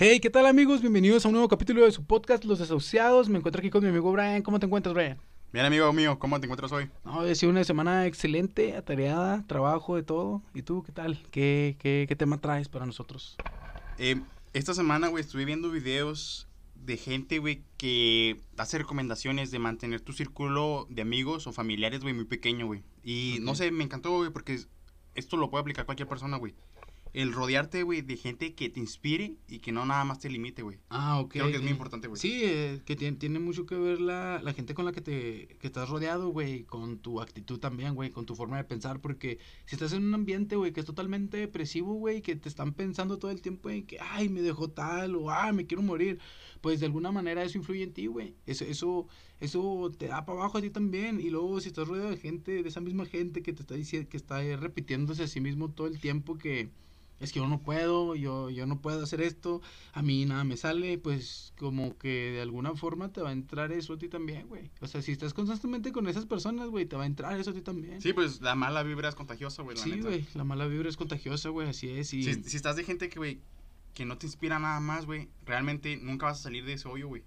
Hey, ¿qué tal amigos? Bienvenidos a un nuevo capítulo de su podcast Los Desahuciados. Me encuentro aquí con mi amigo Brian. ¿Cómo te encuentras, Brian? Bien, amigo mío, ¿cómo te encuentras hoy? No, ha sido una semana excelente, atareada, trabajo, de todo. ¿Y tú qué tal? ¿Qué, qué, qué tema traes para nosotros? Eh, esta semana, güey, estuve viendo videos de gente, güey, que hace recomendaciones de mantener tu círculo de amigos o familiares, güey, muy pequeño, güey. Y no sé, me encantó, güey, porque esto lo puede aplicar cualquier persona, güey. El rodearte, güey, de gente que te inspire y que no nada más te limite, güey. Ah, ok. Creo que es muy importante, güey. Sí, eh, que tiene, tiene mucho que ver la, la gente con la que te que estás rodeado, güey, con tu actitud también, güey, con tu forma de pensar, porque si estás en un ambiente, güey, que es totalmente depresivo, güey, que te están pensando todo el tiempo en que, ay, me dejó tal, o ay, me quiero morir, pues de alguna manera eso influye en ti, güey, eso, eso, eso te da para abajo a ti también, y luego si estás rodeado de gente, de esa misma gente que te está diciendo, que está eh, repitiéndose a sí mismo todo el tiempo que es que yo no puedo, yo, yo no puedo hacer esto, a mí nada me sale, pues como que de alguna forma te va a entrar eso a ti también, güey. O sea, si estás constantemente con esas personas, güey, te va a entrar eso a ti también. Sí, pues la mala vibra es contagiosa, güey, Sí, güey, la mala vibra es contagiosa, güey, así es. Y... Si, si estás de gente que, güey, que no te inspira nada más, güey, realmente nunca vas a salir de ese hoyo, güey.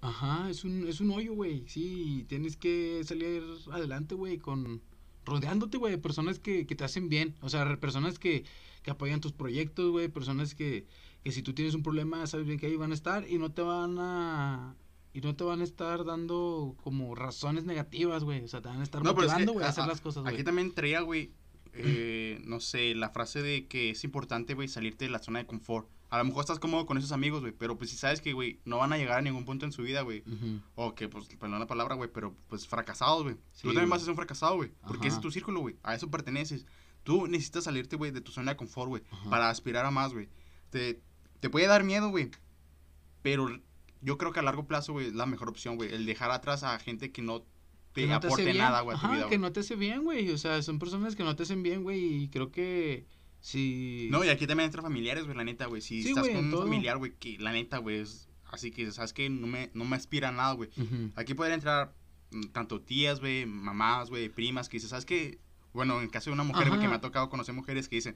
Ajá, es un, es un hoyo, güey, sí, tienes que salir adelante, güey, con... Rodeándote, güey, de personas que, que te hacen bien, o sea, personas que, que apoyan tus proyectos, güey, personas que, que si tú tienes un problema, sabes bien que ahí van a estar y no te van a... Y no te van a estar dando como razones negativas, güey. O sea, te van a estar No, pero es que, motivando, a hacer las cosas, güey. Aquí también traía, güey, eh, no sé, la frase de que es importante, güey, salirte de la zona de confort. A lo mejor estás cómodo con esos amigos, güey, pero pues si sabes que, güey, no van a llegar a ningún punto en su vida, güey. O que, pues, perdón la palabra, güey, pero pues fracasados, güey. Sí, Tú también güey. vas a ser un fracasado, güey. Porque ese es tu círculo, güey. A eso perteneces. Tú necesitas salirte, güey, de tu zona de confort, güey. Para aspirar a más, güey. Te, te puede dar miedo, güey. Pero yo creo que a largo plazo, güey, es la mejor opción, güey. El dejar atrás a gente que no te que no te hace aporte nada, güey, a tu vida, que no te hace bien, güey. O sea, son personas que no te hacen bien, güey. Y creo que si... No, y aquí también entra familiares, güey, la neta, güey. Si Sí, estás con un todo. familiar, güey, que la neta, güey, es así que, ¿sabes qué? No me, no me aspira a nada, güey. Aquí pueden entrar mm, tanto tías, güey, mamás, güey, primas, que dicen, ¿sabes qué? Bueno, en caso de una mujer, güey, que me ha tocado conocer mujeres que dicen,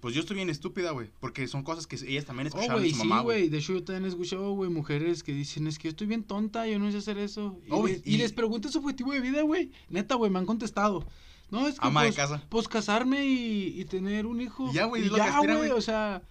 pues yo estoy bien estúpida, güey, porque son cosas que ellas también Oh, escucharon güey, de su sí, mamá, güey. güey. De hecho, yo también he escuchado, güey, mujeres que dicen, es que yo estoy bien tonta, yo no sé hacer eso. Y, Oh, les, y y- les pregunto su objetivo de vida, güey. Neta, güey, me han contestado. No, es que Ama de pues, casa. pues casarme y, y tener un hijo. Y ya, güey. o sea...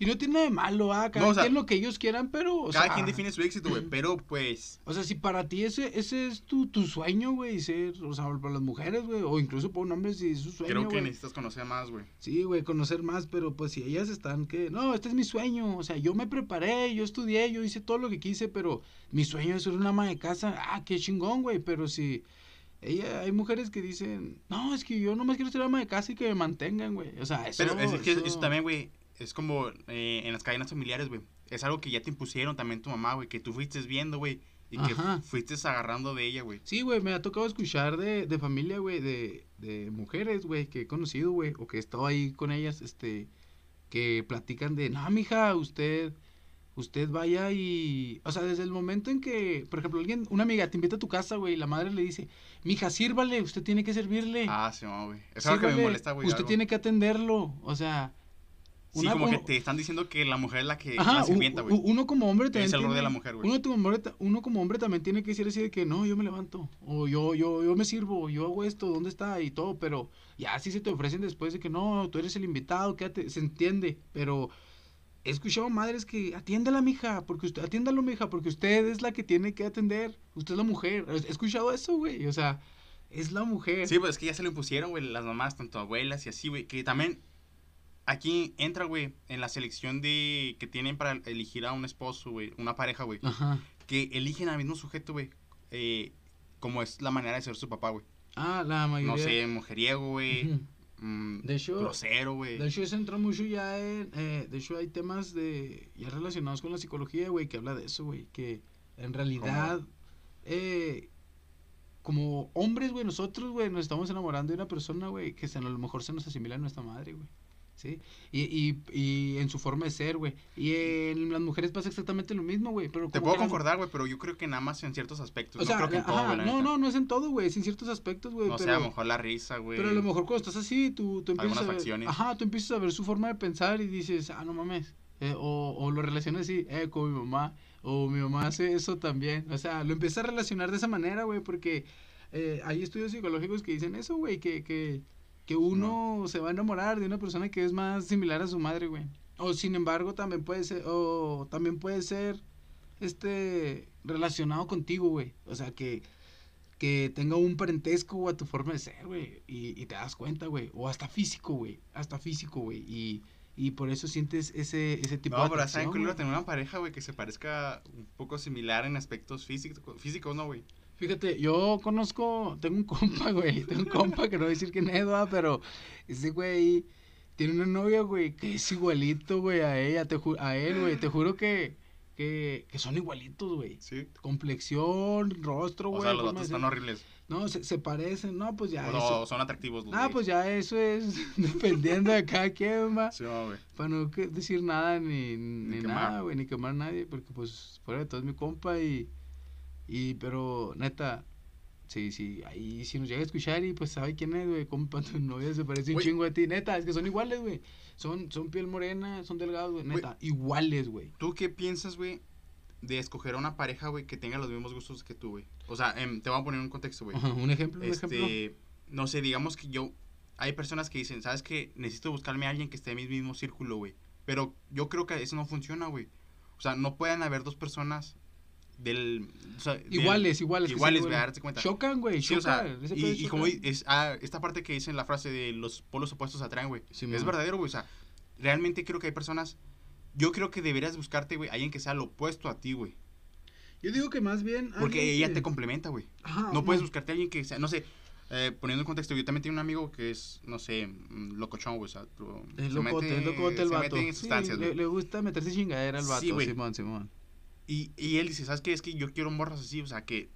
Y no tiene nada de malo, ah, cada No, o sea, quien lo que ellos quieran, pero, o Cada sea... quien define su éxito, güey, pero pues, O sea, si para ti ese, ese es tu, tu sueño, güey, ser, o sea, para las mujeres, güey, o incluso para un hombre si es su sueño, creo que necesitas conocer más, güey. Sí, güey, conocer más, pero pues si ellas están que, no, este es mi sueño, o sea, yo me preparé, yo estudié, yo hice todo lo que quise, pero mi sueño es ser una ama de casa, ah, qué chingón, güey, pero si ella, hay mujeres que dicen, no, es que yo nomás quiero ser ama de casa y que me mantengan, güey, o sea, eso, Pero es, que eso, eso- también, güey, es como eh, en las cadenas familiares, güey. Es algo que ya te impusieron también tu mamá, güey, que tú fuiste viendo, güey, y que fuiste agarrando de ella, güey. Sí, güey, me ha tocado escuchar de, de familia, güey, de, de mujeres, güey, que he conocido, güey, o que he estado ahí con ellas, este, que platican de, no, mija, usted, usted vaya y, o sea, desde el momento en que, por ejemplo, alguien, una amiga te invita a tu casa, güey, y la madre le dice, mija, sírvale, usted tiene que servirle. Ah, sí, no, güey. Es algo que me molesta, güey. Usted algo. tiene que atenderlo, o sea, Sí, una- como que te están diciendo que la mujer es la que Ajá, la sirvienta, güey. uno como hombre también Es el rol de la mujer, güey. Uno como, hombre, ta- uno como hombre también tiene que decir así de que no, yo me levanto, o yo, yo, yo me sirvo, yo hago esto, ¿dónde está? Y todo, pero ya si se te ofrecen después de que no, tú eres el invitado, quédate, se entiende, pero he escuchado madres que atiéndala, mija, porque usted, atiéndalo, mija, porque usted es la que tiene que atender, usted es la mujer, he escuchado eso, güey, o sea, es la mujer. Sí, pues es que ya se lo impusieron, güey, las mamás, tanto abuelas y así, güey. Que también aquí entra, güey, en la selección de que tienen para elegir a un esposo, güey, una pareja, güey. Que eligen al mismo sujeto, güey. Eh, como es la manera de ser su papá, güey. Ah, la mayoría. No sé, mujeriego, güey. Mm, De hecho- grosero, güey. De hecho, eso entra mucho ya en. eh, de hecho, hay temas de. Ya relacionados con la psicología, güey, que habla de eso, güey. Que en realidad. Eh, como hombres, güey, nosotros, güey, nos estamos enamorando de una persona, güey, que se, a lo mejor se nos asimila a nuestra madre, güey. ¿Sí? Y, y, y en su forma de ser, güey. Y en las mujeres pasa exactamente lo mismo, güey. Pero Te puedo concordar, güey, pero yo creo que nada más en ciertos aspectos. O sea, no creo que en todo, ajá, la no, neta. no, no es en todo, güey. Es en ciertos aspectos, güey. No pero, sé, a lo mejor la risa, güey. Pero a lo mejor cuando estás así, tú, tú empiezas Algunas a ver, ajá, tú empiezas a ver su forma de pensar y dices, ah, no mames, Eh, o, o lo relaciona así, eh, con mi mamá. O mi mamá hace eso también. O sea, lo empieza a relacionar de esa manera, güey, porque eh, hay estudios psicológicos que dicen eso, güey, que, que, que uno se va a enamorar de una persona que es más similar a su madre, güey. O sin embargo, también puede ser, o también puede ser, este, relacionado contigo, güey. O sea, que, que tenga un parentesco a tu forma de ser, güey. Y, y te das cuenta, güey. O hasta físico, güey. Hasta físico, güey. Y, y por eso sientes ese, ese tipo No, de pero está en güey. tener una pareja, güey, que se parezca un poco similar en aspectos físico- físicos, ¿no, güey? Fíjate, yo conozco, tengo un compa, güey, tengo un compa que no voy a decir quién es, ¿va? pero ese güey tiene una novia, güey, que es igualito, güey, a ella, te ju- a él, güey, te juro que, que, que son igualitos, güey. Sí. Complexión, rostro, O güey. sea, los datos están horribles. No, se, se parecen, no, pues ya o eso. son atractivos los Ah, pues ya eso es dependiendo de cada quien, va. Sí, no, güey. Para no que- decir nada ni, ni, quemar. nada, güey, ni quemar a nadie, porque pues fuera de todo es mi compa y, y pero neta, sí, sí, ahí si nos llega a escuchar y pues sabe quién es, güey, compa, tu novia se parece un chingo a ti, neta, es que son iguales, güey, son, son piel morena, son delgados, güey, neta, iguales, güey. ¿Tú qué piensas, güey, de escoger a una pareja, güey, que tenga los mismos gustos que tú, güey? O sea, em, te voy a poner un contexto, güey. Un ejemplo, un ejemplo. Este, no sé, digamos que yo, hay personas que dicen, ¿sabes qué? Necesito buscarme a alguien que esté en mi mismo círculo, güey. Pero yo creo que eso no funciona, güey. O sea, no pueden haber dos personas del... o sea, del- Iguales, iguales. que sí, iguales, güey, darte cuenta. Chocan, güey, Sí, o sea, chocan. y, y como chocan. es, ah, esta parte que dice en la frase de los polos opuestos atraen, güey. Sí, es man. verdadero, güey. O sea, realmente creo que hay personas... Yo creo que deberías buscarte, güey, alguien que sea lo opuesto a ti, güey. Yo digo que más bien... Porque alguien ella que- te complementa, güey. No puedes buscarte a alguien que sea, no sé, eh, poniendo en contexto, yo también tengo un amigo que es, no sé, mm, locochón, güey, o sea, Es locote, mete- es locote el se vato. mete en Sí, sustancias, le, güey. le gusta meterse chingadera al vato, Sí. Simón, Simón. Y, y él dice, ¿sabes qué? Es que yo quiero morras así, o sea, que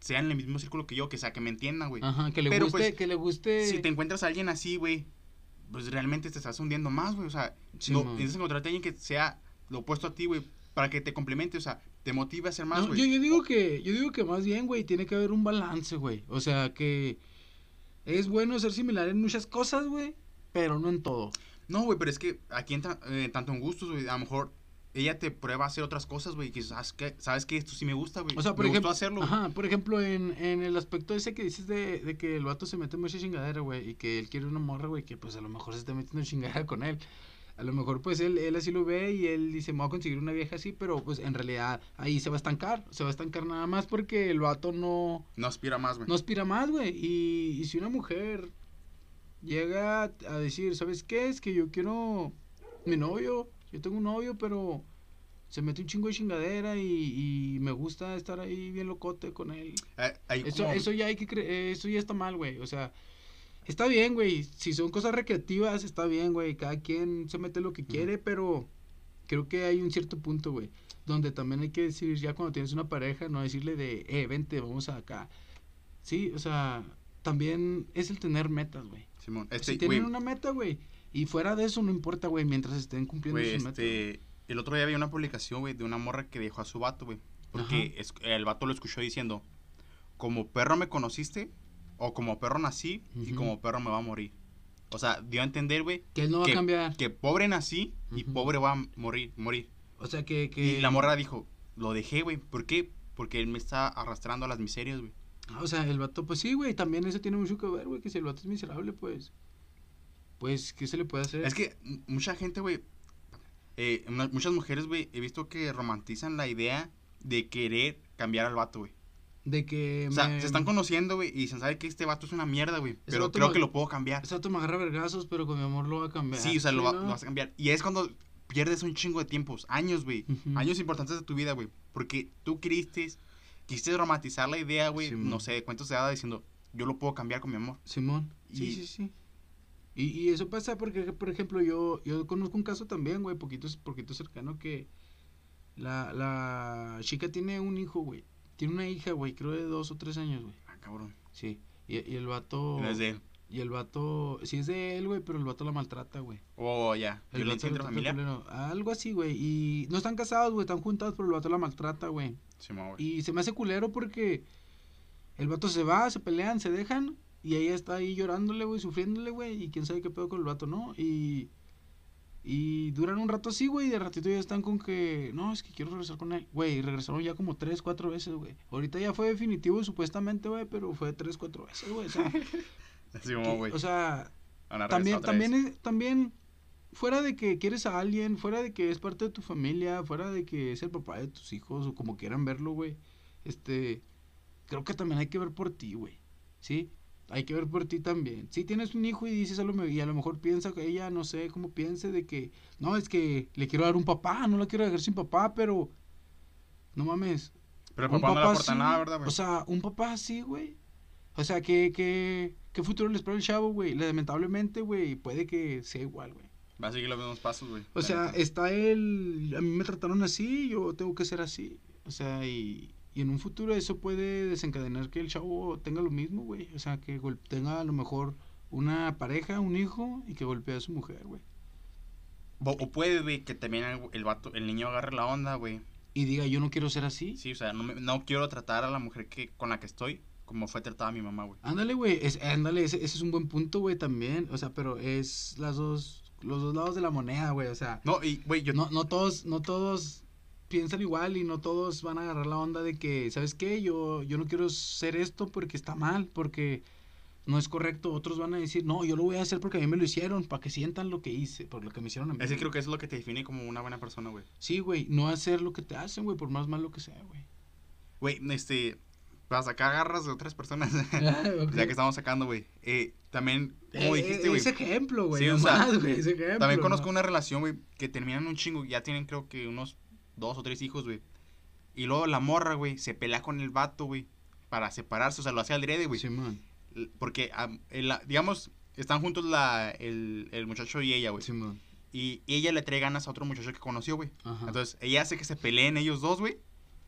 sean en el mismo círculo que yo, que sea, que me entiendan, güey. Ajá, que le Pero, guste, pues, que le guste... Si te encuentras a alguien así, güey, pues realmente te estás hundiendo más, güey, o sea, Sí, no, necesitas encontrarte a alguien que sea lo opuesto a ti, güey, para que te complemente, o sea, te motive a hacer más, No, güey. yo, yo digo que, yo digo que más bien, güey, tiene que haber un balance, güey. O sea, que es bueno ser similar en muchas cosas, güey, pero no en todo. No, güey, pero es que aquí entra eh, tanto en gustos, güey, a lo mejor ella te prueba a hacer otras cosas, güey, que sabes que, sabes que esto sí me gusta, güey. O sea, por me ejemplo, gustó hacerlo, ajá, por ejemplo, en, en el aspecto ese que dices de, de que el vato se mete mucha chingadera, güey, y que él quiere una morra, güey, que pues a lo mejor se está metiendo chingadera con él. A lo mejor pues él, él así lo ve y él dice, me voy a conseguir una vieja así, pero pues en realidad ahí se va a estancar, se va a estancar nada más porque el vato no, No aspira más, güey. no aspira más, güey. Y, y si una mujer llega a decir, ¿sabes qué? Es que yo quiero mi novio, yo tengo un novio, pero se mete un chingo de chingadera y, y me gusta estar ahí bien locote con él. Hay Eso, como- eso ya hay que cre- eso ya está mal, güey. O sea, está bien, güey. Si son cosas recreativas, está bien, güey. Cada quien se mete lo que quiere, pero creo que hay un cierto punto, güey. Donde también hay que decir, ya cuando tienes una pareja, no decirle de, eh, vente, vamos acá. Sí, o sea, también es el tener metas, güey. Simón, este, si tienen una meta, güey. Y fuera de eso no importa, güey, mientras estén cumpliendo güey, sus metas. este, el otro día había una publicación, güey, de una morra que dejó a su vato, güey. Porque es- el vato lo escuchó diciendo, como perro me conociste, o como perro nací, y como perro me va a morir. O sea, dio a entender, güey, Que él no va que, a cambiar. que pobre nací y pobre va a morir, morir. O sea, que... que... Y la morra dijo, lo dejé, güey. ¿Por qué? Porque él me está arrastrando a las miserias, güey. Ah, O sea, el vato, pues sí, güey, también eso tiene mucho que ver, güey, que si el vato es miserable, pues, pues, ¿qué se le puede hacer? Es que mucha gente, güey, eh, muchas mujeres, güey, he visto que romantizan la idea de querer cambiar al vato, güey. De que O sea, me- se están conociendo, güey, y dicen, ¿sabe que Este vato es una mierda, güey. Pero creo me- que lo puedo cambiar. Ese vato me agarra vergazos, pero con mi amor lo va a cambiar. Sí, o sea, lo, va- ¿no? lo vas a cambiar. Y es cuando pierdes un chingo de tiempos, años, güey. Años importantes de tu vida, güey. Porque tú quisiste, quisiste romantizar la idea, güey, Sí, no sé, de cuentos de hadas diciendo, yo lo puedo cambiar con mi amor. Simón. Sí, sí, sí. Y, y eso pasa porque, por ejemplo, yo, yo conozco un caso también, güey, poquito, poquito cercano que la, la chica tiene un hijo, güey. Tiene una hija, güey, creo de dos o tres años, güey. Ah, cabrón. Sí. Y, y el vato... No es de él. Y el vato... Sí es de él, güey, pero el vato la maltrata, güey. Oh, ya. Violencia intrafamiliar. culero. Algo así, güey. Y no están casados, güey, están juntados, pero el vato la maltrata, güey. Sí, mo, güey. Y se me hace culero porque el vato se va, se pelean, se dejan. Y ella está ahí llorándole, güey, sufriéndole, güey. Y quién sabe qué pedo con el vato, ¿no? Y, Y duran un rato así, güey, y de ratito ya están con que, no, es que quiero regresar con él. Güey, regresaron ya como tres, cuatro veces, güey. Ahorita ya fue definitivo supuestamente, güey, pero fue tres, cuatro veces, güey. O sea, como, güey. o sea, también, también, es- también, fuera de que quieres a alguien, fuera de que es parte de tu familia, fuera de que es el papá de tus hijos, o como quieran verlo, güey, este, creo que también hay que ver por ti, güey, ¿sí? Hay que ver por ti también. Si tienes un hijo y dices a lo, y a lo mejor piensa que ella, no sé, cómo piense de que, no, es que le quiero dar un papá, no la quiero dejar sin papá, pero, no mames, Pero el un papá no le aporta nada, ¿verdad, güey? O sea, un papá así, güey. O sea, ¿qué, qué, qué futuro le espera el chavo, güey? Lamentablemente, güey, puede que sea igual, güey. Va a seguir los mismos pasos, güey. O sea, está él, a mí me trataron así, yo tengo que ser así. O sea, y, y en un futuro eso puede desencadenar que el chavo tenga lo mismo, güey. O sea, que tenga a lo mejor una pareja, un hijo y que golpee a su mujer, güey. O, o puede, güey, que también el, el vato, el niño agarre la onda, güey. Y diga, yo no quiero ser así. Sí, o sea, no, me- no quiero tratar a la mujer que con la que estoy como fue tratada mi mamá, güey. Ándale, güey, es, ándale, ese, ese es un buen punto, güey, también. O sea, pero es las dos, los dos lados de la moneda, güey. O sea, No, y, güey, yo... no, no todos, no todos piensan igual y no todos van a agarrar la onda de que, ¿sabes qué? Yo, yo no quiero hacer esto porque está mal, porque no es correcto. Otros van a decir, no, yo lo voy a hacer porque a mí me lo hicieron, para que sientan lo que hice, por lo que me hicieron a mí. Ese creo que eso es lo que te define como una buena persona, güey. Sí, güey, no hacer lo que te hacen, güey, por más malo que sea, güey. Güey, este... Para sacar garras de otras personas, ya que estamos sacando, güey. Eh, también, como Eh, dijiste, güey. Ese ejemplo, güey, Sí, o sea, ese ejemplo. También conozco ¿no? una relación, güey, que terminan un chingo. Ya tienen, creo que, unos dos o tres hijos, güey. Y luego la morra, güey, se pelea con el vato, güey, para separarse. O sea, lo hace al drede, güey. Simón, L- Porque, am, el- digamos, están juntos la, el, el muchacho y ella, güey. Simón. Y, y ella le trae ganas a otro muchacho que conoció, güey. Ajá. Entonces, ella hace que se peleen ellos dos, güey.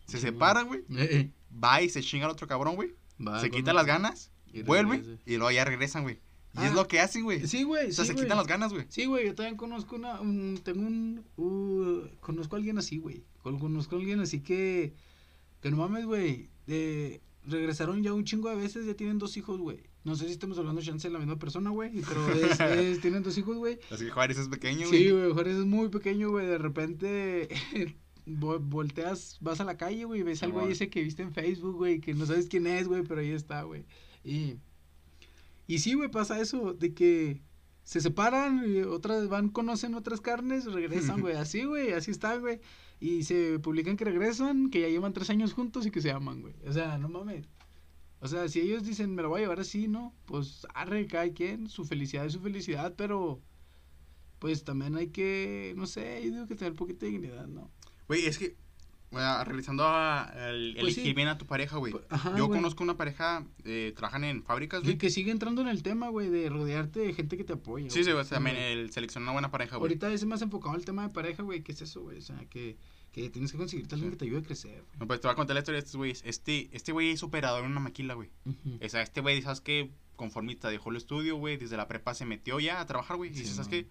Se Sí, separan, güey. Eh, Va y se chinga al otro cabrón, güey. va Se quita las ganas, y vuelve y luego ya regresan, güey. Y Ah, es lo que hacen, güey. Sí, güey, o sea, sí, se güey. quitan las ganas, güey. Sí, güey, yo también conozco una, un- tengo un, uh, conozco a alguien así, güey. Con- Conozco a alguien así que, que no mames, güey, de, regresaron ya un chingo de veces, ya tienen dos hijos, güey. No sé si estamos hablando chance de la misma persona, güey, pero es, es- tienen dos hijos, güey. Así que Juárez es pequeño, güey. Sí, güey, Juárez es muy pequeño, güey, de repente vo- volteas, vas a la calle, güey, ves al güey ese que viste en Facebook, güey, que no sabes quién es, güey, pero ahí está, güey. Y, y sí, güey, pasa eso, de que se separan, y otras van, conocen otras carnes, regresan, güey, así, güey, así está, güey. Y se publican que regresan, que ya llevan tres años juntos y que se aman, güey. O sea, no mames. O sea, si ellos dicen, me lo voy a llevar así, ¿no? Pues arre, cada quien, su felicidad es su felicidad, pero pues también hay que, no sé, yo digo que tener un poquito de dignidad, ¿no? Güey, es que, güey, regresando a el, Pues sí. elegir bien a tu pareja, güey. Pues, ajá, Yo güey. conozco una pareja, eh, trabajan en fábricas, Y güey. que sigue entrando en el tema, güey, de rodearte de gente que te apoya. Sí, sí, güey. también el seleccionar una buena pareja, güey. Ahorita es más enfocado al tema de pareja, güey, ¿qué es eso, güey? O sea, que, que tienes que conseguirte alguien Sí. que te ayude a crecer. güey. No, Pues te voy a contar la historia de estos güeyes. Este, este güey es operador en una maquila, güey. O sea, este güey, ¿sabes qué? Conformista, dejó el estudio, güey. Desde la prepa se metió ya a trabajar, güey. Y ¿sabes qué?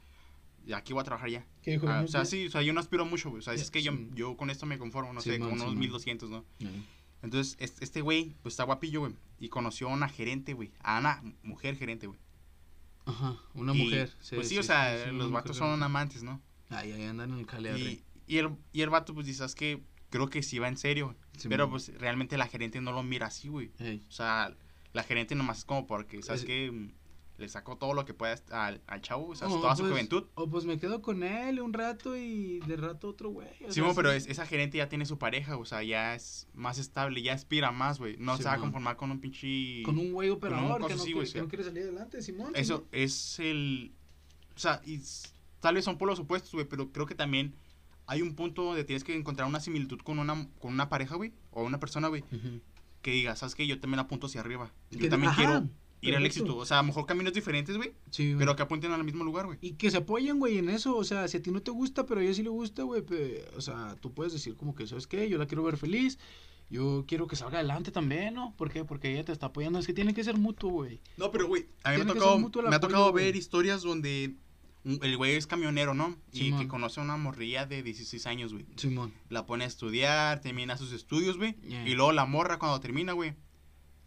Ya aquí voy a trabajar ya. ¿Qué dijo? Ah, o sea, sí, o sea, yo no aspiro mucho, güey. O sea, Ya, es que yo, sí. yo con esto me conformo, no Sí, sé, man, con sí, unos man. 1200, ¿no? Entonces, es- este güey, pues está guapillo, güey. Y conoció a una gerente, güey. A una mujer gerente, güey. Ajá, una Y, mujer. pues sí, o sea, sí, los vatos son amantes, ¿no? Ay, ahí andan en el cale Y, y, el, y el vato, pues dice, ¿sabes qué? Creo que sí va en serio. güey. Sí, pero man. pues realmente la gerente no lo mira así, güey. Ey, O sea, la gerente nomás es como porque, ¿sabes Es- qué? Le sacó todo lo que pueda al, al chavo, o sea, toda su pues- juventud. O pues me quedo con él un rato y de rato otro güey. Sí, sea, pero es- esa gerente ya tiene su pareja, o sea, ya es más estable, ya aspira más, güey. No Sí, se va a conformar con un pinche... Con un güey operador cosa que, no así, quiere, güey, que sí. no quiere salir adelante, Simón. Eso Simón. es el... O sea, y tal vez son polos opuestos, güey, pero creo que también hay un punto donde tienes que encontrar una similitud con una, con una pareja, güey, o una persona, güey, que diga, ¿sabes qué? Yo también apunto hacia arriba. Yo también ajá, quiero ir al éxito. O sea, a lo mejor caminos diferentes, güey, Sí, güey. pero que apunten al mismo lugar, güey. Y que se apoyen, güey, en eso. O sea, si a ti no te gusta, pero a ella sí le gusta, güey. O sea, tú puedes decir como que, ¿sabes qué? Yo la quiero ver feliz. Yo quiero que salga adelante también, ¿no? ¿Por qué? Porque ella te está apoyando. Es que tiene que ser mutuo, güey. No, pero, güey, a mí me tocado, me ha tocado güey. ver historias donde el güey es camionero, ¿no? Y que conoce a una morrilla de 16 años, güey. Simón. La pone a estudiar, termina sus estudios, güey. Yeah. Y luego la morra cuando termina, güey.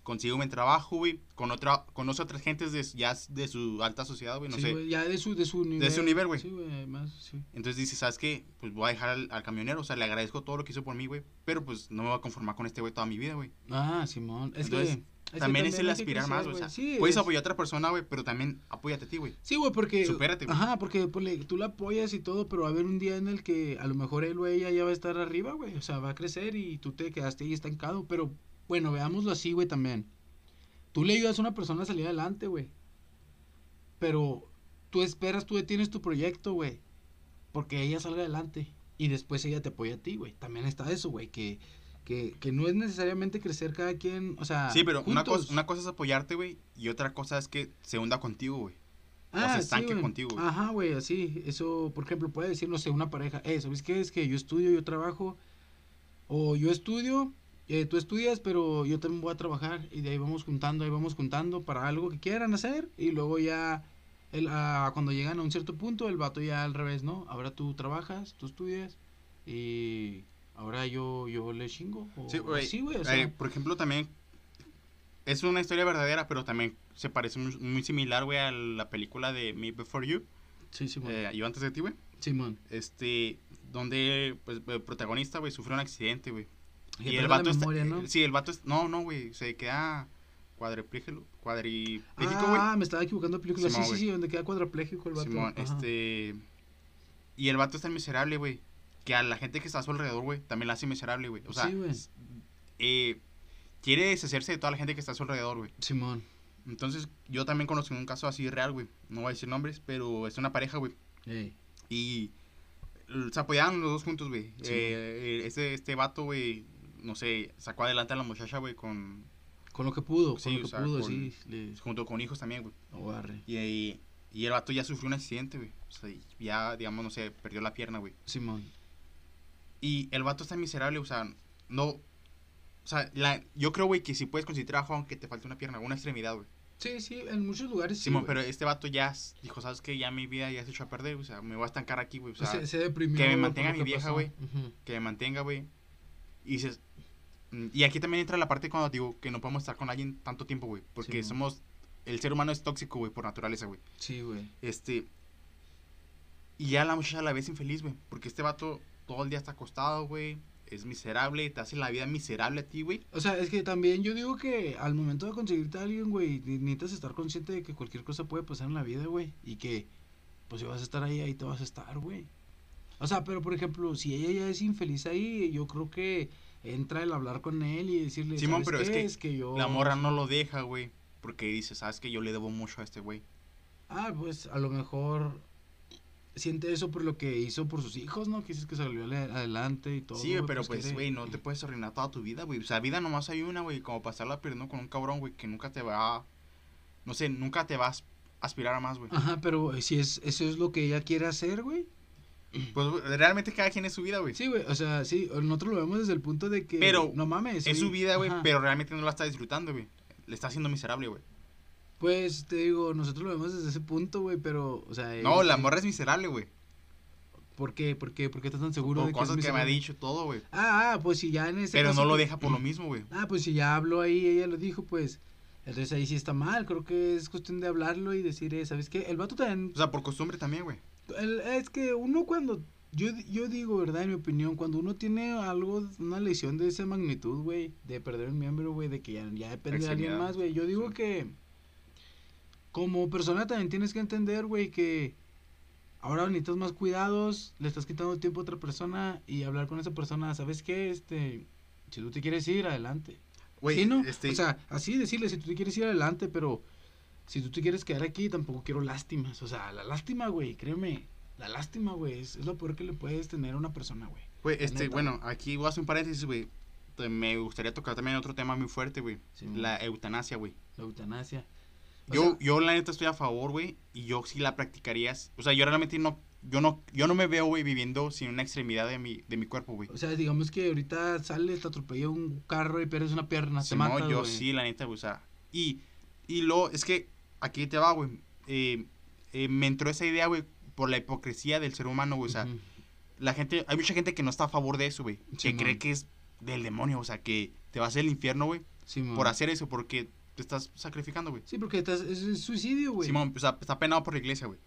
Consigue un buen trabajo, güey, con otra, conoce a otras gentes de, ya de su alta sociedad, güey, no sí, sé. ya de su, de su nivel. su nivel, güey. Sí, güey, más, sí. Entonces dice, ¿sabes qué? Pues voy a dejar al, al camionero, o sea, le agradezco todo lo que hizo por mí, güey, pero pues no me voy a conformar con este güey toda mi vida, güey. Ah, Simón. Es Entonces, que. es que también es el aspirar más, güey, o sea, Sí, puedes es- apoyar a otra persona, güey, pero también apóyate a ti, güey. Sí, güey, porque. Supérate, güey. Ajá, porque ponle, tú la apoyas y todo, pero va a haber un día en el que a lo mejor él o ella ya va a estar arriba, güey. O sea, va a crecer y tú te quedaste ahí estancado. Pero, bueno, veámoslo así, güey, también. Tú le ayudas a una persona a salir adelante, güey. Pero tú esperas, tú detienes tu proyecto, güey. Porque ella salga adelante. Y después ella te apoya a ti, güey. También está eso, güey. Que, que, que no es necesariamente crecer cada quien, o sea. Sí, pero una cosa, una cosa es apoyarte, güey, y otra cosa es que se hunda contigo, güey. o se Ah, sí, estanque contigo, güey. Ajá, güey, así. Eso, por ejemplo, puede decir, no sé, una pareja, eh, ¿sabes qué? Es que yo estudio, yo trabajo. O yo estudio, eh, tú estudias, pero yo también voy a trabajar. Y de ahí vamos juntando, ahí vamos juntando para algo que quieran hacer. Y luego ya, el, ah, cuando llegan a un cierto punto, el vato ya al revés, ¿no? Ahora tú trabajas, tú estudias. Y ahora yo, yo le chingo. O, Sí, güey. Sí, o sea, Eh, por ejemplo, también es una historia verdadera, pero también se parece muy, muy similar, güey, a la película de Me Before You, sí, Simón. eh, Yo antes de ti, güey. Simón. Este, donde pues, el protagonista, güey, sufrió un accidente, güey. Y el vato está, ¿no? Sí, el vato es, no, no, güey, se queda cuadripléjico, cuadripléjico, güey. Ah, me estaba equivocando de película. Simón, sí, sí, sí, donde queda cuadrapléjico el vato. Simón, este, y el vato es tan miserable, güey, que a la gente que está a su alrededor, güey, también la hace miserable, güey. O sea, Sí, güey. eh, quiere deshacerse de toda la gente que está a su alrededor, güey. Simón. Entonces, yo también conocí un caso así real, güey. No voy a decir nombres, pero es una pareja, güey. Ey. Y se apoyaban los dos juntos, güey. Sí. Eh, eh, este, este vato, güey, no sé, sacó adelante a la muchacha, güey, con, Con lo que pudo, Sí, con lo o que sea, pudo, con- sí. Le... junto con hijos también, güey. Oh. Y, y, y el vato ya sufrió un accidente, güey. O sea, ya, digamos, no sé, perdió la pierna, güey. Simón. Y el vato está miserable, o sea, no... O sea, la, yo creo, güey, que si puedes conseguir trabajo aunque te falte una pierna, una extremidad, güey. Sí, sí, en muchos lugares. Simón, pero este vato ya dijo, ¿sabes qué? Ya mi vida ya se echó a perder, o sea, me voy a estancar aquí, güey. O sea, se, se deprimió. que me mantenga mi vieja, güey. Que me mantenga, güey. Y dices... mm, Y aquí también entra la parte cuando digo que no podemos estar con alguien tanto tiempo, güey. Porque Sí, somos... El ser humano es tóxico, güey, por naturaleza, güey. Sí, güey. Este... Y ya la muchacha la ves infeliz, güey. Porque este vato todo el día está acostado, güey. Es miserable, te hace la vida miserable a ti, güey. O sea, es que también yo digo que al momento de conseguirte a alguien, güey, ne- necesitas estar consciente de que cualquier cosa puede pasar en la vida, güey. Y que, pues si vas a estar ahí, ahí te vas a estar, güey. O sea, pero por ejemplo, si ella ya es infeliz ahí, yo creo que entra el hablar con él y decirle, Simón, ¿sabes pero es qué? que yo... La morra no lo deja, güey. Porque dice, ¿sabes que Yo le debo mucho a este güey. Ah, pues a lo mejor siente eso por lo que hizo por sus hijos, ¿no? Que dices que salió adelante y todo. Sí, pero pues, pues, que- güey, no te puedes arruinar toda tu vida, güey. O sea, vida nomás hay una, güey. Como pasarla perdiendo con un cabrón, güey, que nunca te va a... No sé, nunca te vas a aspirar a más, güey. Ajá, pero eh, si es, eso es lo que ella quiere hacer, güey. Pues realmente cada quien es su vida, güey. Sí, güey, o sea, sí, nosotros lo vemos desde el punto de que... Pero no mames. es su vida, güey, pero realmente no la está disfrutando, güey. Le está haciendo miserable, güey. Pues, te digo, nosotros lo vemos desde ese punto, güey, pero, o sea... No, ella la morra es miserable, güey. ¿Por qué? ¿Por qué? ¿Por qué estás tan seguro Por de que cosas es que me ha dicho todo, güey. Ah, ah, pues si ya en ese Pero caso no lo que- deja por lo mismo, güey. Ah, pues si ya habló ahí, ella lo dijo, pues... Entonces ahí sí está mal, creo que es cuestión de hablarlo y decir, eh, ¿sabes qué? El vato también O sea, por costumbre también, güey. El- es que uno cuando, yo, yo digo, ¿verdad? En mi opinión, cuando uno tiene algo, una lesión de esa magnitud, güey, de perder un miembro, güey, de que ya, ya depende de alguien más, güey, yo digo Sí. que como persona también tienes que entender, güey, que ahora necesitas más cuidados, le estás quitando tiempo a otra persona y hablar con esa persona, ¿sabes qué? Este, si tú te quieres ir, adelante. Güey, sí, ¿no? este... O sea, así decirle, si tú te quieres ir adelante, pero si tú te quieres quedar aquí, tampoco quiero lástimas. O sea, la lástima, güey, créeme. La lástima, güey, es, es lo peor que le puedes tener a una persona, güey. Güey, este, neta. bueno, aquí voy a hacer un paréntesis, güey. Te- Me gustaría tocar también otro tema muy fuerte, güey. Sí, la eutanasia, güey. La eutanasia. O Yo, sea, yo la neta estoy a favor, güey, y yo sí la practicarías. O sea, yo realmente no, yo no, yo no me veo, güey, viviendo sin una extremidad de mi, de mi cuerpo, güey. o sea, digamos que ahorita sales, te atropella un carro y pierdes una pierna, te Si no, yo güey. sí, la neta, güey, o sea. Y, y lo, es que, aquí te va, güey. eh, eh, me entró esa idea, güey, por la hipocresía del ser humano, güey, o sea. La gente, hay mucha gente que no está a favor de eso, güey. Sí, que cree que es del demonio, o sea, que te vas al infierno, güey. Por hacer eso, porque te estás sacrificando, güey. Sí, porque estás, es, suicidio, güey. Simón, o sea, está penado por la iglesia, güey.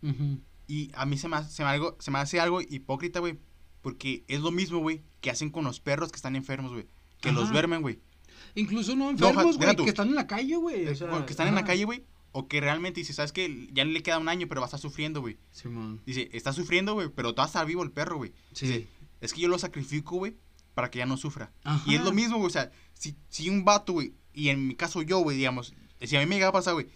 Y a mí se me, hace, se, me algo, se me hace algo hipócrita, güey. Porque es lo mismo, güey, que hacen con los perros que están enfermos, güey. Que los duermen, güey. Incluso no enfermos, güey, tú. que están en la calle, güey. O Eh, sea, que están en la calle, güey. O que realmente dice, ¿sabes qué? Ya le queda un año, pero va a estar sufriendo, güey. Simón. Dice, está sufriendo, güey, pero va a estar vivo el perro, güey. Sí. Dice, es que yo lo sacrifico, güey, para que ya no sufra. Ajá. Y es lo mismo, güey. O sea, si, si un vato, güey, y en mi caso yo, güey, digamos, si a mí me llega a pasar, güey,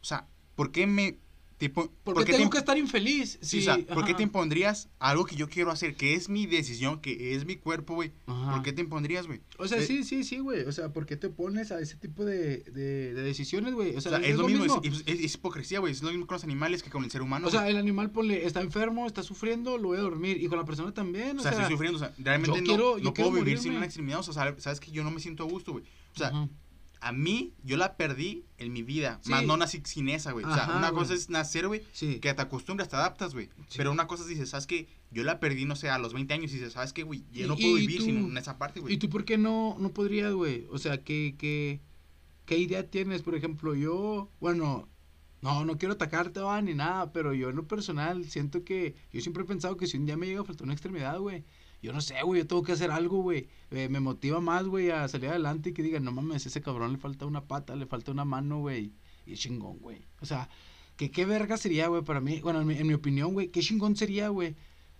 o sea, ¿por qué me. Tipo, ¿Por qué te tengo imp- que estar infeliz? Sí, o sea, ¿por qué te impondrías algo que yo quiero hacer, que es mi decisión, que es mi cuerpo, güey? ¿Por qué te impondrías, güey? O sea, Eh, sí, sí, sí, güey. O sea, ¿por qué te pones a ese tipo de, de, de decisiones, güey? O O sea, sea, es, lo mismo, Es, es- es hipocresía, güey. Es lo mismo con los animales que con el ser humano. O sea, el animal, ponle, está enfermo, está sufriendo, lo voy a dormir. Y con la persona también, o o, sea, sea. estoy sufriendo. O sea, realmente yo no, quiero- yo no quiero puedo vivir sin morirme. una extremidad. O sea, sabes- sabes que yo no me siento a gusto, güey. O sea, Ajá. A mí, yo la perdí en mi vida. Sí. Más no nací sin esa, güey. O sea, una güey. cosa es nacer, güey, Sí. que te acostumbras, te adaptas, güey. Sí. Pero una cosa es, dices, ¿sabes qué? Yo la perdí, no sé, a los 20 años. Y dices, ¿sabes qué, güey? Yo no puedo vivir tú- sin esa parte, güey. ¿Y tú por qué no, no podrías, güey? O sea, ¿qué, qué, ¿qué idea tienes? Por ejemplo, yo, bueno, no, no quiero atacarte, va, ni nada, pero yo en lo personal siento que, yo siempre he pensado que si un día me llega a faltar una extremidad, güey, yo no sé, güey, yo tengo que hacer algo, güey, Eh, me motiva más, güey, a salir adelante y que digan, no mames, ese cabrón le falta una pata, le falta una mano, güey, y es chingón, güey. O sea, que qué verga sería, güey, para mí, bueno, en mi, en mi opinión, güey, qué chingón sería, güey,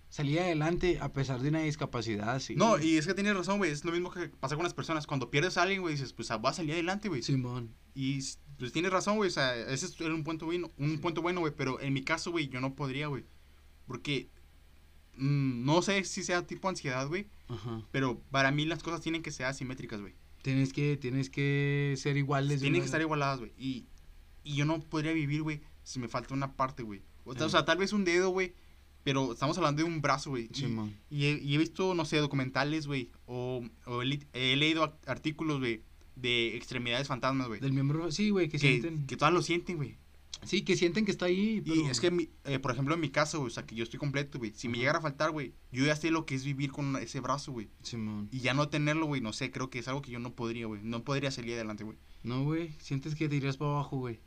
salir adelante a pesar de una discapacidad, así. No, y es que tienes razón, güey. Es lo mismo que pasa con las personas. Cuando pierdes a alguien, güey, dices, pues va a salir adelante, güey. Simón. Y pues tienes razón, güey. O sea, ese es un punto bueno, un punto bueno, güey. Pero en mi caso, güey, yo no podría, güey. Porque mm, no sé si sea tipo ansiedad, güey. Ajá. Pero para mí las cosas tienen que ser asimétricas, güey. Tienes que, tienes que ser iguales. Tienen que estar igualadas, güey. Y, y yo no podría vivir, güey, si me falta una parte, güey. O, Sí. o sea, tal vez un dedo, güey. Pero estamos hablando de un brazo, güey. y- Simón. Y he, y he visto, no sé, documentales, güey. O, o he, leído artículos, güey, de extremidades fantasmas, güey. Del miembro, sí, güey, que, Que, sienten. que todas lo sienten, güey. Sí, que sienten que está ahí. Y es que, mi- eh, por ejemplo, en mi caso, güey, o sea, que yo estoy completo, güey. Si me llegara a faltar, güey, yo ya sé lo que es vivir con ese brazo, güey. Simón. Y ya no tenerlo, güey, no sé, creo que es algo que yo no podría, güey. No podría salir adelante, güey. No, güey, sientes que te irías para abajo, güey.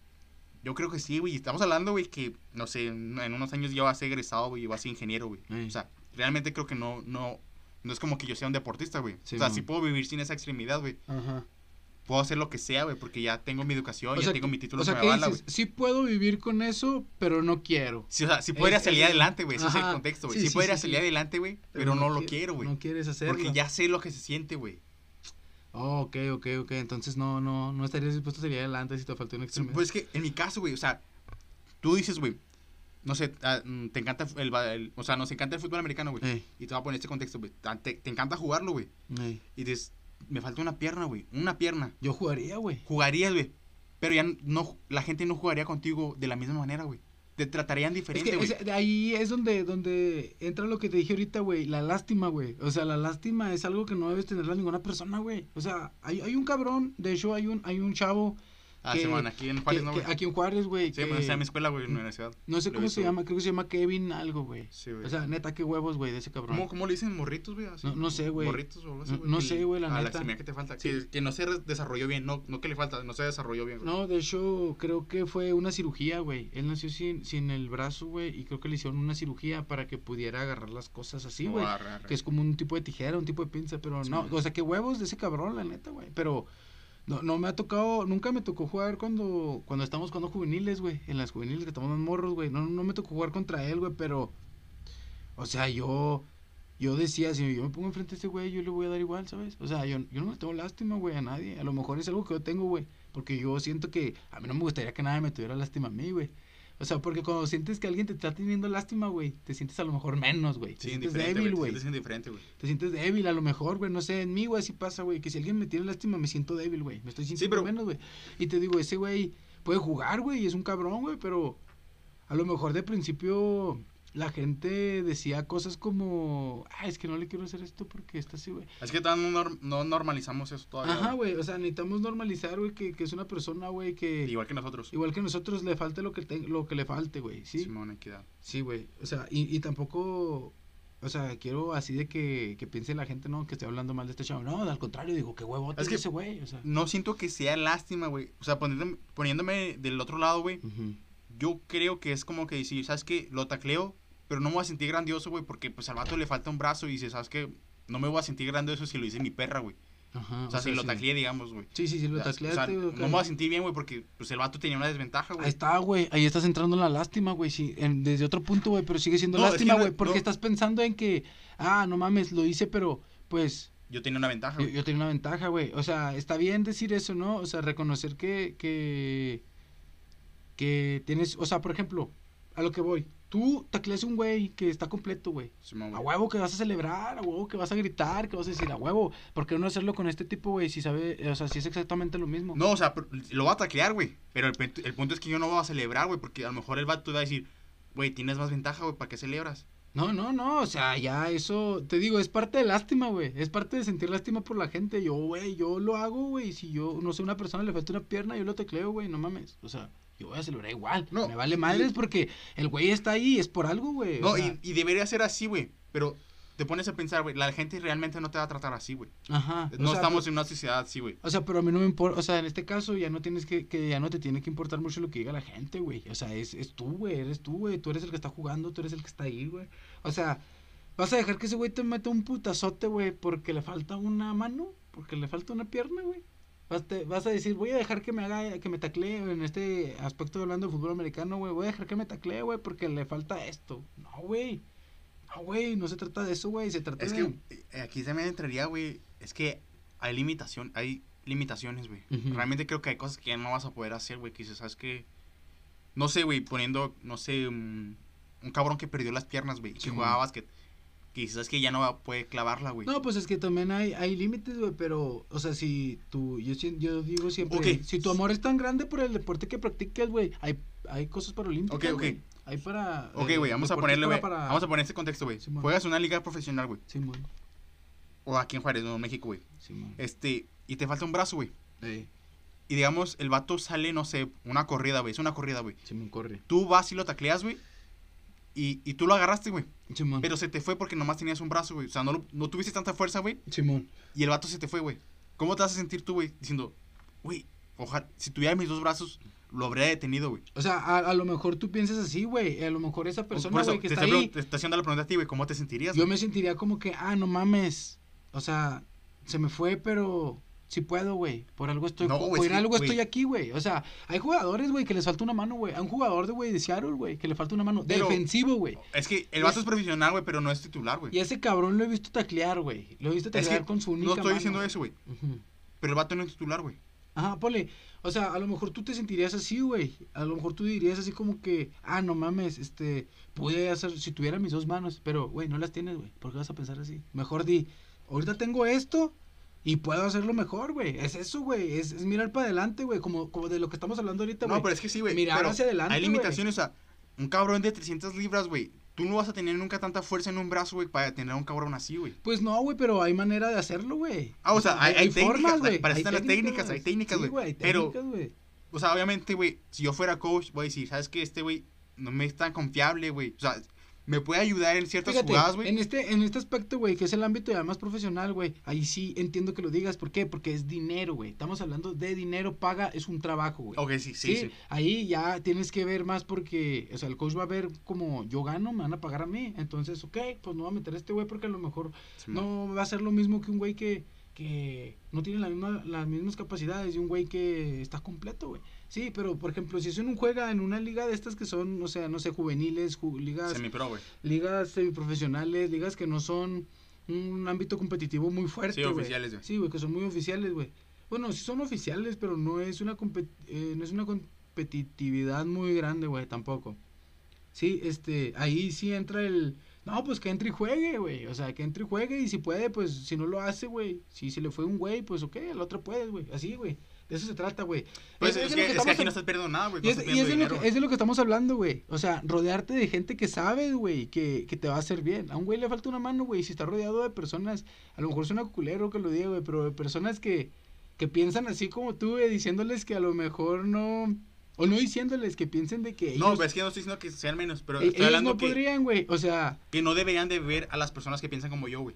Yo creo que sí, güey. Estamos hablando, güey, que, no sé, en unos años ya vas a ser egresado, güey, y vas a ser ingeniero, güey. Ey. O sea, realmente creo que no, no, no es como que yo sea un deportista, güey. Sí, o sea, man. sí puedo vivir sin esa extremidad, güey. Ajá. Puedo hacer lo que sea, güey, porque ya tengo mi educación, O ya sea, tengo mi título o sea, que ¿qué me avala. Sí puedo vivir con eso, pero no quiero. Sí, o sea, sí podría salir adelante, güey. Ese es el contexto, güey. Sí, Sí, sí, podría salir adelante, güey, pero, no, lo qui- quiero, güey. No quieres hacerlo. Porque ya sé lo que se siente, güey. Oh, ok, ok, ok. Entonces no, no, no estarías dispuesto a salir adelante si te faltó una Sí, extremidad. Pues es que en mi caso, güey, o sea, tú dices, güey, no sé, ah, mm, te encanta el, el- o sea, nos encanta el fútbol americano, güey. Ey, Y te voy a poner este contexto, güey. Te, te- te encanta jugarlo, güey. ey. Y dices, me falta una pierna, güey. Una pierna. Yo jugaría, güey. Jugarías, güey. Pero ya no, la gente no jugaría contigo de la misma manera, güey. Te tratarían diferente, güey. es- ahí es donde, donde entra lo que te dije ahorita, güey. La lástima, güey. O sea, la lástima es algo que no debes tenerla ninguna persona, güey. O sea, hay, hay un cabrón, de hecho hay un, hay un chavo Ah, que- sí, man, aquí en Juárez, que- ¿no, que güey? aquí en Juárez, güey. Sí, está en mi escuela, güey, en la universidad. no sé cómo visto, se llama, creo que se llama Kevin algo, güey. Sí, güey. O sea, neta, qué huevos, güey, de ese cabrón. ¿Cómo, ¿Cómo le dicen morritos, güey? No- no sé, güey. Morritos o algo así, No- güey. no que sé, güey, la a la neta. extremidad que te falta. Sí. Que, no se desarrolló bien, no, no que le falta, no se desarrolló bien, güey. No, de hecho, creo que fue una cirugía, güey. Él nació sin, sin el brazo, güey, y creo que le hicieron una cirugía para que pudiera agarrar las cosas así, No, güey. Que es como un tipo de tijera, un tipo de pinza, pero Sí, no, o sea, qué huevos de ese cabrón, la neta, güey. Pero no, no me ha tocado, nunca me tocó jugar cuando, cuando estamos jugando juveniles, güey. En las juveniles que estamos morros, güey. No, no me tocó jugar contra él, güey, pero, o sea, yo, yo decía, si yo me pongo enfrente a este güey, yo le voy a dar igual, ¿sabes? O sea, yo, yo no le tengo lástima, güey, a nadie. A lo mejor es algo que yo tengo, güey. Porque yo siento que a mí no me gustaría que nadie me tuviera lástima a mí, güey. O sea, porque cuando sientes que alguien te está teniendo lástima, güey, te sientes a lo mejor menos, güey. Te Sí, sientes indiferente, débil, güey. Te sientes indiferente, güey. te sientes débil a lo mejor, güey, no sé, en mí, güey, así pasa, güey, que si alguien me tiene lástima me siento débil, güey, me estoy sintiendo pero- menos, güey. Y te digo, ese güey puede jugar, güey, y es un cabrón, güey, pero a lo mejor de principio la gente decía cosas como, ah, es que no le quiero hacer esto porque está así, güey. Es que todavía no, no normalizamos eso todavía. Ajá, güey, o sea, necesitamos normalizar, güey, que, que es una persona, güey, que Igual que nosotros. igual que nosotros le falte lo que, te- lo que le falte, güey, ¿sí? Simón, equidad. Sí, güey. O sea, y, y tampoco. o sea, quiero así de que, que piense la gente, ¿no? Que esté hablando mal de este chavo. No, al contrario, digo, qué huevo Es que- ese güey, o sea. No siento que sea lástima, güey. O sea, poniéndome, poniéndome del otro lado, güey. Ujú. Yo creo que es como que decir, ¿sabes qué? Lo tacleo, pero no me voy a sentir grandioso, güey, porque pues al vato le falta un brazo y dice, ¿sabes qué? No me voy a sentir grandioso si lo dice mi perra, güey. Ajá. O sea, si lo tacleé, digamos, güey. Sí, sí, sí, lo o sea, güey, no me voy a sentir bien, güey, porque pues el vato tenía una desventaja, güey. Ahí está, güey. Ahí estás entrando en la lástima, güey. Sí, en- desde otro punto, güey. Pero sigue siendo No, es que lástima, no- güey. Porque no. estás pensando en que, ah, no mames, lo hice, pero pues Yo tenía una ventaja, yo, güey. yo tenía una ventaja, güey. O sea, está bien decir eso, ¿no? O sea, reconocer que, que, que tienes, o sea, por ejemplo, a lo que voy. Tú tacleas un güey que está completo, güey. Simón, A huevo que vas a celebrar, a huevo que vas a gritar, que vas a decir a huevo. ¿Por qué no hacerlo con este tipo, güey? Si sabe, o sea, si es exactamente lo mismo. No, o sea, lo va a taclear, güey. Pero el, el punto es que yo no voy a celebrar, güey, porque a lo mejor el vato va a decir, güey, tienes más ventaja, güey, ¿para qué celebras? No, no, no, o sea, ya eso, te digo, es parte de lástima, güey, es parte de sentir lástima por la gente, yo, güey, yo lo hago, güey, si yo, no sé, una persona le falta una pierna, yo lo tecleo, güey, no mames, o sea, yo voy a celebrar igual, No, me vale madres porque el güey está ahí, es por algo, güey. o No, sea, y, y debería ser así, güey. Pero te pones a pensar, güey, la gente realmente no te va a tratar así, güey. Ajá. o No sea, estamos pero- en una sociedad así, güey. O sea, pero a mí no me importa, o sea, en este caso ya no tienes que, que ya no te tiene que importar mucho lo que diga la gente, güey. O sea, es, es tú, güey, eres tú, güey, tú eres el que está jugando, tú eres el que está ahí, güey. O sea, vas a dejar que ese güey te meta un putazote, güey, porque le falta una mano, porque le falta una pierna, güey. Vas, te- vas a decir, voy a dejar que me haga, que me taclee en este aspecto hablando de fútbol americano, güey. Voy a dejar que me taclee, güey, porque le falta esto. No, güey. No, güey, no se trata de eso, güey. Se trata Es de... que eh, aquí también entraría, güey, es que hay limitación, hay limitaciones, güey. Realmente creo que hay cosas que ya no vas a poder hacer, güey, que dices, ¿sabes qué? No sé, güey, poniendo, no sé, un, un cabrón que perdió las piernas, güey, que Sí. jugaba básquet, ¿sabes que Ya no va poder clavarla, güey. No, pues es que también hay, hay límites, güey, pero, o sea, si tú, yo, yo digo siempre, Ok. si tu amor es tan grande por el deporte que practicas, güey, hay, hay cosas para olímpicas, Ok, ok. Hay para... Ok, eh, güey, vamos a ponerle, güey, para- vamos a poner este contexto, güey. Simón. Juegas una liga profesional, güey, Simón, o aquí en Juárez, Nuevo México, güey. Simón. Este, y te falta un brazo, güey. Ey, Y digamos, el vato sale, no sé, una corrida, güey, es una corrida, güey. Simón, corre. Tú vas y lo tacleas, güey. Y, y tú lo agarraste, güey. Simón. Pero se te fue porque nomás tenías un brazo, güey. O sea, no, lo- no tuviste tanta fuerza, güey. Simón. Y el vato se te fue, güey. ¿Cómo te vas a sentir tú, güey? Diciendo, güey, ojalá, si tuviera mis dos brazos, lo habría detenido, güey. O sea, a, a lo mejor tú piensas así, güey, a lo mejor esa persona, güey, que te, está ahí, te está haciendo la pregunta a ti, güey. ¿Cómo te sentirías? yo me sentiría como que, ah, no mames, o sea, se me fue, pero sí puedo, güey, por algo estoy, No, por es algo estoy aquí, güey, o sea, hay jugadores, güey, que les falta una mano, güey, hay un jugador de, güey, de Seattle, güey, que le falta una mano, Pero- defensivo, güey, Es que el vato es profesional, güey, pero no es titular, güey. y ese cabrón lo he visto taclear, güey, lo he visto Es taclear que con su única no estoy mano, diciendo eso, güey. Pero el vato no es titular, güey. Ajá, ponle. O sea, a lo mejor tú te sentirías así, güey. A lo mejor tú dirías así como que, ah, no mames, este, pude hacer, si tuviera mis dos manos, pero, güey, no las tienes, güey. ¿Por qué vas a pensar así? Mejor di, ahorita tengo esto y puedo hacerlo mejor, güey. Es eso, güey. Es, es mirar para adelante, güey. Como, como de lo que estamos hablando ahorita, güey. No, pero es que sí, güey. Mirar pero hacia adelante, Hay limitaciones, o sea, un cabrón de 300 libras, güey. Tú no vas a tener nunca tanta fuerza en un brazo, güey, para tener a un cabrón así, güey. Pues no, güey, pero hay manera de hacerlo, güey. Ah, o sea, hay- hay técnicas, güey. para Hay las técnicas, hay técnicas, Sí, güey. hay Pero- güey. O sea, obviamente, güey, si yo fuera coach, voy a decir, ¿sabes qué? Este, güey, no me es tan confiable, güey. O sea, me puede ayudar en ciertas Fíjate, jugadas, güey. en este, en este aspecto, güey, que es el ámbito ya más profesional, güey, ahí sí entiendo que lo digas. ¿Por qué? Porque es dinero, güey. Estamos hablando de dinero, paga, es un trabajo, güey. Ok, sí, sí, sí. ahí ya tienes que ver más porque, o sea, el coach va a ver como yo gano, me van a pagar a mí. Entonces, ok, pues no voy a meter a este güey porque a lo mejor Sí, man. no va a ser lo mismo que un güey que, que no tiene la misma, las mismas capacidades y un güey que está completo, güey. Sí, pero por ejemplo, si es un juega en una liga de estas que son, o sea, no sé, juveniles, ju- ligas Semi-pro, güey. ligas semiprofesionales, ligas que no son un ámbito competitivo muy fuerte, Sí, oficiales, güey. Sí, güey, que son muy oficiales, güey. Bueno, sí son oficiales, pero no es una compet- eh, no es una competitividad muy grande, güey, tampoco. Sí, este, ahí sí entra el no, pues que entre y juegue, güey. O sea, que entre y juegue y si puede, pues si no lo hace, güey. Si se le fue un güey, pues ok, el otro puede, güey. Así, güey. De eso se trata, güey. Pues Es- es, que, lo que es que aquí no estás perdiendo nada, güey. y es, y es de lo dinero, que, es de lo que estamos hablando, güey. O sea, rodearte de gente que sabe, güey, que, que te va a hacer bien. A un güey le falta una mano, güey. Si está rodeado de personas, a lo mejor suena culero que lo diga, güey, pero de personas que, que piensan así como tú, güey, diciéndoles que a lo mejor no, O no diciéndoles que piensen de que ellos... No, es que no estoy diciendo que sean menos, pero e- estoy ellos hablando no que, podrían, güey. O sea, que no deberían de ver a las personas que piensan como yo, güey.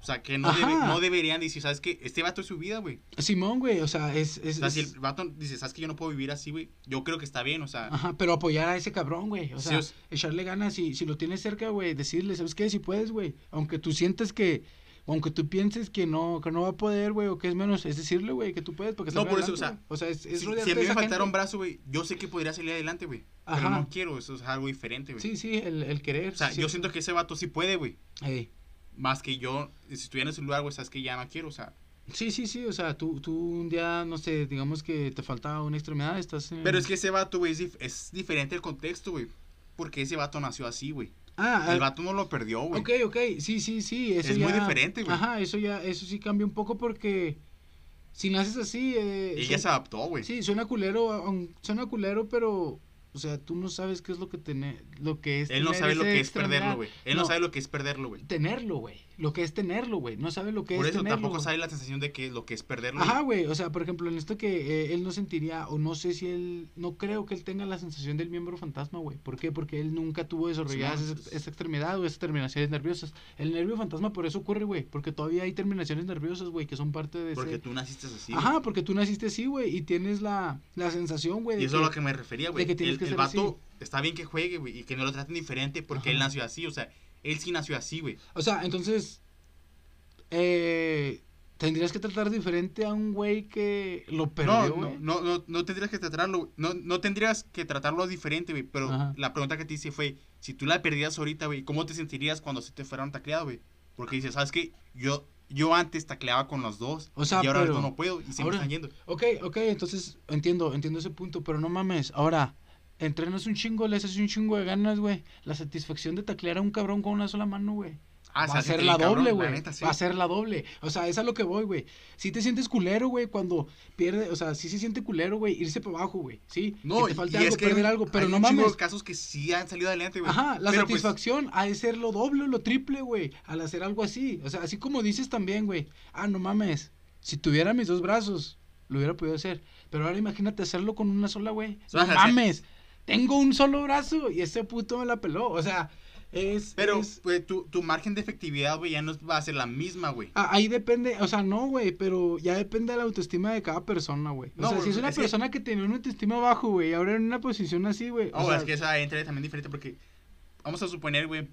O sea, que no, debe- no deberían decir, ¿sabes qué? Este vato es su vida, güey. Simón, güey, o sea, es... es, O sea, si el vato dice, ¿sabes que yo no puedo vivir así, güey? Yo creo que está bien, o sea, Ajá, pero apoyar a ese cabrón, güey. O sea, echarle ganas y si lo tienes cerca, güey, decirle, ¿sabes qué? Si puedes, güey. Aunque tú sientes que, aunque tú pienses que no, que no va a poder, güey, o que es menos, es decirle, güey, que tú puedes porque No, por eso, o sea. O sea, es, es si, si a mí me faltara un brazo, güey, yo sé que podría salir adelante, güey. Pero no quiero, eso es algo diferente, güey. Sí, sí, el, el querer. O sea, sí, yo siento que ese vato sí puede, güey. Ey. Más que yo, si estuviera en ese lugar, güey, sabes que ya no quiero, o sea. Sí, sí, sí, o sea, tú, tú un día, no sé, digamos que te falta una extremidad, estás en... Pero es que ese vato, güey, es, dif- es diferente el contexto, güey. Porque ese vato nació así, güey. Ah, El ah, vato no lo perdió, güey. Ok, ok, sí, sí, sí, eso Es ya... muy diferente, güey. Ajá, eso ya, eso sí cambia un poco porque si naces así... Eh, Ella se adaptó, güey. Sí, suena culero, suena culero, pero, o sea, tú no sabes qué es lo que tener, lo que es Él no sabe lo que es perderlo, güey. Él no. No. sabe lo que es perderlo, güey. Tenerlo, güey, lo que es tenerlo, güey, no sabe lo que Por es eso tenerlo. tampoco güey. sabe la sensación de que lo que es perderlo. Ajá, güey. o sea, por ejemplo, en esto que eh, él no sentiría, o no sé si él, no creo que él tenga la sensación del miembro fantasma, güey. ¿Por qué? Porque él nunca tuvo desarrollada Simón, esa, es- esa extremidad o esas terminaciones nerviosas. El nervio fantasma por eso ocurre, güey, porque todavía hay terminaciones nerviosas, güey, que son parte de Porque ese... tú naciste así. Ajá, porque tú naciste así, güey, y tienes la, la sensación, güey. Y eso es a lo que me refería, güey. El, que el vato está bien que juegue, güey, y que no lo traten diferente porque él nació así. O sea, él sí nació así, güey. O sea, entonces, eh, tendrías que tratar diferente a un güey que lo perdió, no, güey. no, no, no tendrías que tratarlo, no, no tendrías que tratarlo diferente, güey. Pero Ajá. la pregunta que te hice fue, si tú la perdías ahorita, güey, ¿cómo te sentirías cuando se te fuera un tacleado, güey? Porque dices, ¿sabes qué? Yo, yo antes tacleaba con los dos O sea, y ahora pero- no puedo y se ahora- me están yendo. Ok, ok, entonces entiendo, entiendo ese punto, pero no mames. Ahora, entrenas un chingo, le haces un chingo de ganas, güey. La satisfacción de taclear a un cabrón con una sola mano, güey. Ah, va a ser la cabrón, doble, güey. sí. Va a ser la doble. O sea, es a lo que voy, güey. Si te sientes culero, güey, cuando pierde, o sea, sí se siente culero, güey, irse para abajo, güey. Sí, No, que te falte y algo, es que perder algo, pero hay no un mames. casos que sí han salido adelante, güey. Ajá, la Pero, pues, satisfacción ha de ser lo doble o lo triple, güey, al hacer algo así. O sea, así como dices también, güey. Ah, no mames. Si tuviera mis dos brazos, lo hubiera podido hacer. Pero ahora imagínate hacerlo con una sola, güey. No sí. mames. Tengo un solo brazo y ese puto me la peló. O sea, es. Pero, es- pues, tu, tu margen de efectividad, güey, ya no va a ser la misma, güey. Ah, ahí depende, o sea, no, güey, pero ya depende de la autoestima de cada persona, güey. O No, sea, si es una es persona que tiene una autoestima bajo, güey, y ahora en una posición así, güey. o Oh, sea, es que esa entra también diferente porque vamos a suponer, güey,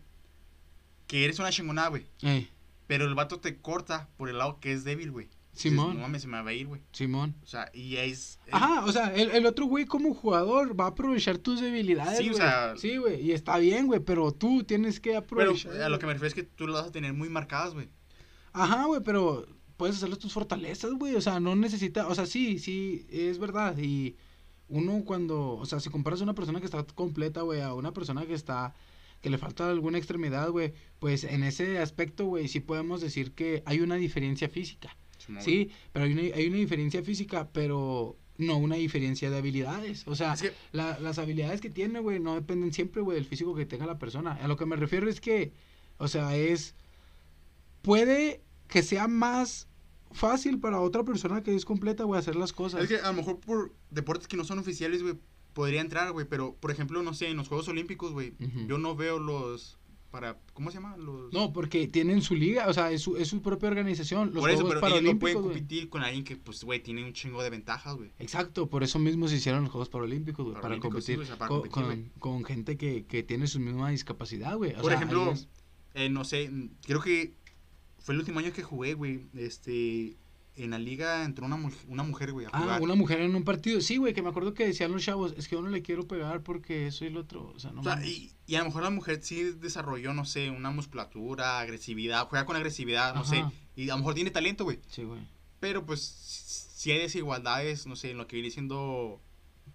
que eres una chingonada, güey. eh, Pero el vato te corta por el lado que es débil, güey. Dices, Simón. No mames, se me va a ir, güey. Simón. O sea, y es... es- Ajá, o sea, el, el otro güey como jugador va a aprovechar tus debilidades, Sí, o güey. sea- Sí, güey, y está bien, güey, pero tú tienes que Pero aprovechar. a lo que me refiero es que tú lo vas a tener muy marcadas, güey. Ajá, güey, pero puedes hacerlo tus fortalezas, güey, o sea, no necesita, o sea, sí, sí, es verdad, y uno cuando, o sea, si comparas a una persona que está completa, güey, a una persona que está, que le falta alguna extremidad, güey, pues en ese aspecto, güey, sí podemos decir que hay una diferencia física, Simón, sí, pero hay una, hay una diferencia física, pero no una diferencia de habilidades, o sea, Es que, la- las habilidades que tiene, güey, no dependen siempre, güey, del físico que tenga la persona. A lo que me refiero es que, o sea, es. Puede que sea más fácil para otra persona que es completa, güey, hacer las cosas. es que a lo mejor por deportes que no son oficiales, güey, podría entrar, güey. Pero, por ejemplo, no sé, en los Juegos Olímpicos, güey, yo no veo los... para ¿Cómo se llama? Los... No, porque tienen su liga, o sea, es su, es su propia organización. Los por eso, Juegos pero ellos no pueden competir con alguien que, pues, güey, tiene un chingo de ventajas, güey. Exacto, por eso mismo se hicieron los Juegos Paralímpicos, güey, para sí, competir, o sea, para con, competir, con- con gente que, que tiene su misma discapacidad, güey. Por sea, ejemplo, es- Eh, no sé, creo que fue el último año que jugué, güey. Este, en la liga entró una, mu- una mujer, güey, a Ah, jugar. una mujer en un partido. Sí, güey, que me acuerdo que decían los chavos, es que yo no le quiero pegar porque soy el otro. O sea, no O sea, y, y a lo mejor la mujer sí desarrolló, no sé, una musculatura, agresividad, juega con agresividad, no sé. Y a lo mejor tiene talento, güey. Sí, güey. Pero pues si hay desigualdades, no sé, en lo que viene siendo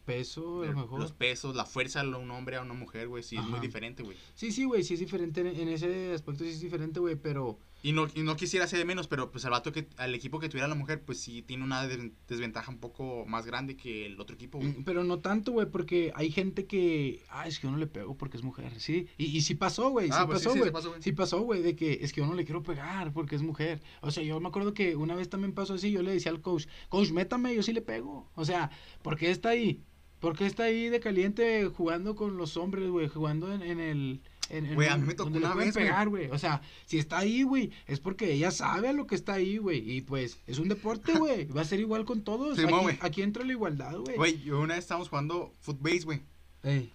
Peso, a lo mejor. los pesos, la fuerza de un hombre a una mujer, güey, sí es muy diferente, güey. Sí, sí, güey, sí es diferente. En, en ese aspecto sí es diferente, güey, pero. Y no, y no quisiera ser de menos, pero pues al vato que, al equipo que tuviera la mujer, pues sí tiene una des- desventaja un poco más grande que el otro equipo, güey. mm, Pero no tanto, güey, porque hay gente que. Ah, es que yo no le pego porque es mujer, sí. Y, y sí pasó, güey, sí Ah, pues sí, pasó, sí, güey. sí pasó, güey. Sí pasó, güey, de que es que yo no le quiero pegar porque es mujer. O sea, yo me acuerdo que una vez también pasó así, yo le decía al coach, coach, métame, yo sí le pego. O sea, ¿por qué está ahí? ¿Por qué está ahí de caliente jugando con los hombres, güey? Jugando en, en el... Güey, a mí me tocó una vez, pegar, güey. O sea, si está ahí, güey, es porque ella sabe a lo que está ahí, güey. Y pues, es un deporte, güey. Va a ser igual con todos. Simón, aquí, güey. aquí entra la igualdad, güey. Güey, yo una vez estábamos jugando footbase, güey. Ey,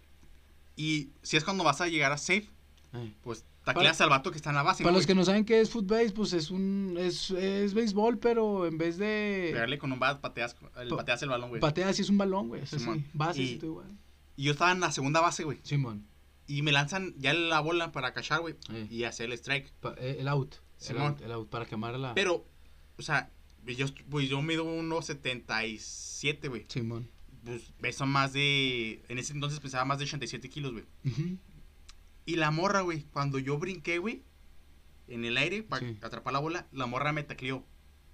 Y si es cuando vas a llegar a safe, ey. pues tacleas al vato que está en la base. Para ¿no, los que no saben qué es footbase, pues es un es, es béisbol, pero en vez de Pegarle con un bat, pateas, el, Pa- pateas el balón, güey. pateas y es un balón, güey. Así, Simón. bases Y-. Y yo estaba en la segunda base, güey. Simón. Y me lanzan ya la bola para cachar, güey. Eh. Y hacer el strike. Pa- eh, el out. El Simón. out, el out, para quemar la. Pero, o sea, yo, pues yo mido 1.77, güey. Simón. Pues peso más de. En ese entonces pesaba más de 87 kilos, güey. Y la morra, güey, cuando yo brinqué, güey, en el aire para Sí. atrapar la bola, la morra me tacleó.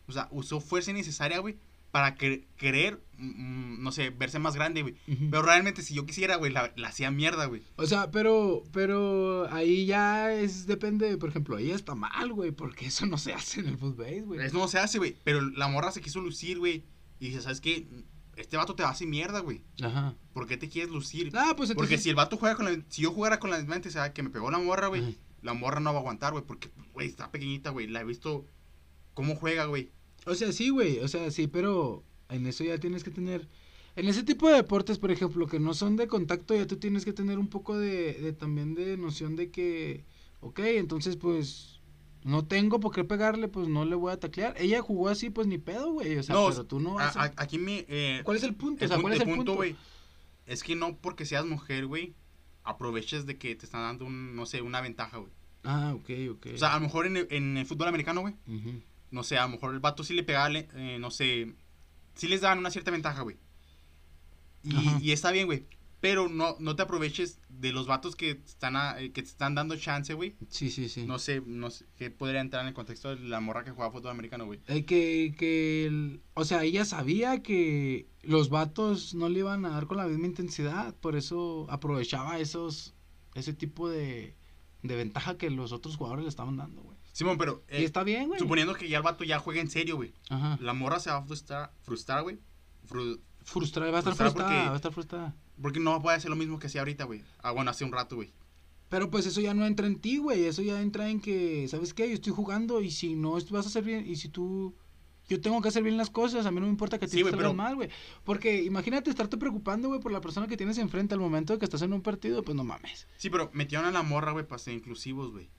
O sea, usó fuerza innecesaria, güey, para que- querer, mm, no sé, verse más grande, güey. Pero realmente, si yo quisiera, güey, la, la hacía mierda, güey. O sea, pero, pero ahí ya es, depende, por ejemplo, ella está mal, güey, porque eso no se hace en el footbase, güey. Eso no se hace, güey. Pero la morra se quiso lucir, güey. Y dice, ¿sabes qué? Este vato te va a hacer mierda, güey. Ajá. ¿Por qué te quieres lucir? Ah, pues entonces. Porque si el vato juega con la... Si yo jugara con la misma intensidad que me pegó la morra, güey, la morra no va a aguantar, güey. Porque, güey, está pequeñita, güey. La he visto cómo juega, güey. O sea, sí, güey, o sea, sí, pero en eso ya tienes que tener... En ese tipo de deportes, por ejemplo, que no son de contacto, ya tú tienes que tener un poco de, de también de noción de que, ok, entonces pues no tengo por qué pegarle, pues no le voy a taclear. Ella jugó así, pues ni pedo, güey, o sea, No, pero tú no vas a... a- aquí mi... eh, ¿Cuál es el punto? el o sea, ¿cuál es el punto? güey? Es que no porque seas mujer, güey, aproveches de que te están dando, un, no sé, una ventaja, güey. Ah, ok, ok. O sea, a lo mejor en el, en el fútbol americano, güey, Ujú. No sé, a lo mejor el vato sí le pegaba, eh, no sé, sí les daban una cierta ventaja, güey. Y, está bien, güey. Pero no, no te aproveches de los vatos que están a- eh, que te están dando chance, güey. Sí, sí, sí. No sé, no sé, qué podría entrar en el contexto de la morra que jugaba fútbol americano, güey. Eh, que, que, el- o sea, ella sabía que los vatos no le iban a dar con la misma intensidad, por eso aprovechaba esos, ese tipo de, de ventaja que los otros jugadores le estaban dando, güey. Simón, pero y eh, está bien, güey. suponiendo que ya el vato ya juega en serio, güey. Ajá. La morra se va a frustrar, frustrar güey. Fru- Frustrada, va a estar Frustrada va a estar frustrada. porque no puede hacer lo mismo que hacía ahorita, güey. Ah, bueno, hace un rato, güey. Pero pues eso ya no entra en ti, güey. Eso ya entra en que, ¿sabes qué? Yo estoy jugando y si no vas a hacer bien, y si tú. Yo tengo que hacer bien las cosas, a mí no me importa que Sí, te pero- mal, güey. Porque imagínate estarte preocupando, güey, por la persona que tienes enfrente al momento de que estás en un partido, pues no mames. Sí, pero metieron a la morra, güey, para ser inclusivos, güey.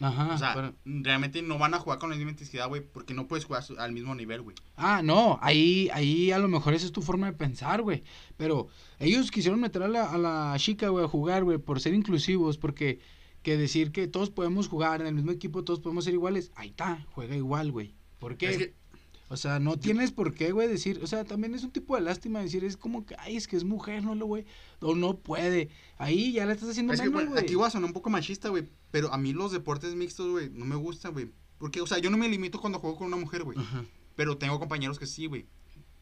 Ajá. o sea, pero- realmente no van a jugar con la misma intensidad, güey, porque no puedes jugar al mismo nivel, güey. Ah, no, ahí, ahí a lo mejor esa es tu forma de pensar, güey. Pero ellos quisieron meter a la, a la chica, güey, a jugar, güey, por ser inclusivos, porque que decir que todos podemos jugar en el mismo equipo, todos podemos ser iguales, ahí está, juega igual, güey. ¿Por qué? Es que, O sea, no tienes por qué, güey, decir, o sea, también es un tipo de lástima decir, es como que, ay, es que es mujer, no lo, güey, o no puede. Ahí ya le estás haciendo es menos, güey, güey. aquí voy a sonar un poco machista, güey, pero a mí los deportes mixtos, güey, no me gustan, güey. Porque, o sea, yo no me limito cuando juego con una mujer, güey. Pero tengo compañeros que sí, güey.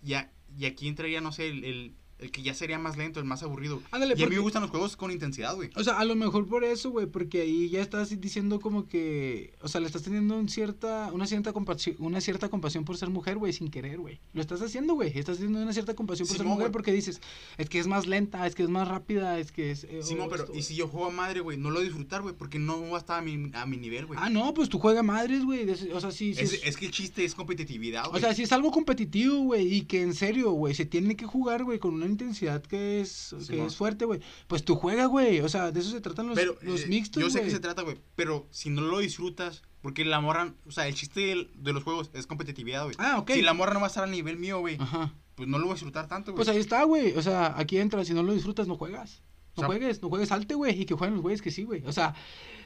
Y, a- y aquí entraría, no sé, el, el, el que ya sería más lento, el más aburrido. Ándale, y a mí me gustan los juegos con intensidad, güey. O sea, a lo mejor por eso, güey, porque ahí ya estás diciendo como que, o sea, le estás teniendo un cierta, una cierta compasión, una cierta compasión por ser mujer, güey, sin querer, güey. Lo estás haciendo, güey. Estás teniendo una cierta compasión por ser mujer porque dices, es que es más lenta, es que es más rápida, es que es. eh, Sí, o no, pero esto, y si yo juego a madre, güey, no lo a disfrutar, güey, porque no va a estar a mi, a mi nivel, güey. Ah, no, pues tú juega madres, güey. O sea, sí, sí. es, es- es que el chiste es competitividad, O güey. sea, si es algo competitivo, güey, y que en serio, güey, se tiene que jugar, güey, con una intensidad que es, que es fuerte, güey. Pues tú juega, güey. O sea, de eso se tratan los, pero los eh, mixtos, yo sé que güey. se trata, güey, pero si no lo disfrutas, porque la morra, o sea, el chiste de los juegos es competitividad, güey. Ah, ok. Si la morra no va a estar al nivel mío, güey, Ajá. pues no lo voy a disfrutar tanto, güey. Pues ahí está, güey. O sea, aquí entra, si no lo disfrutas, no juegas. No O sea- juegues, no juegues salte, güey, y que jueguen los güeyes que sí, güey. O sea,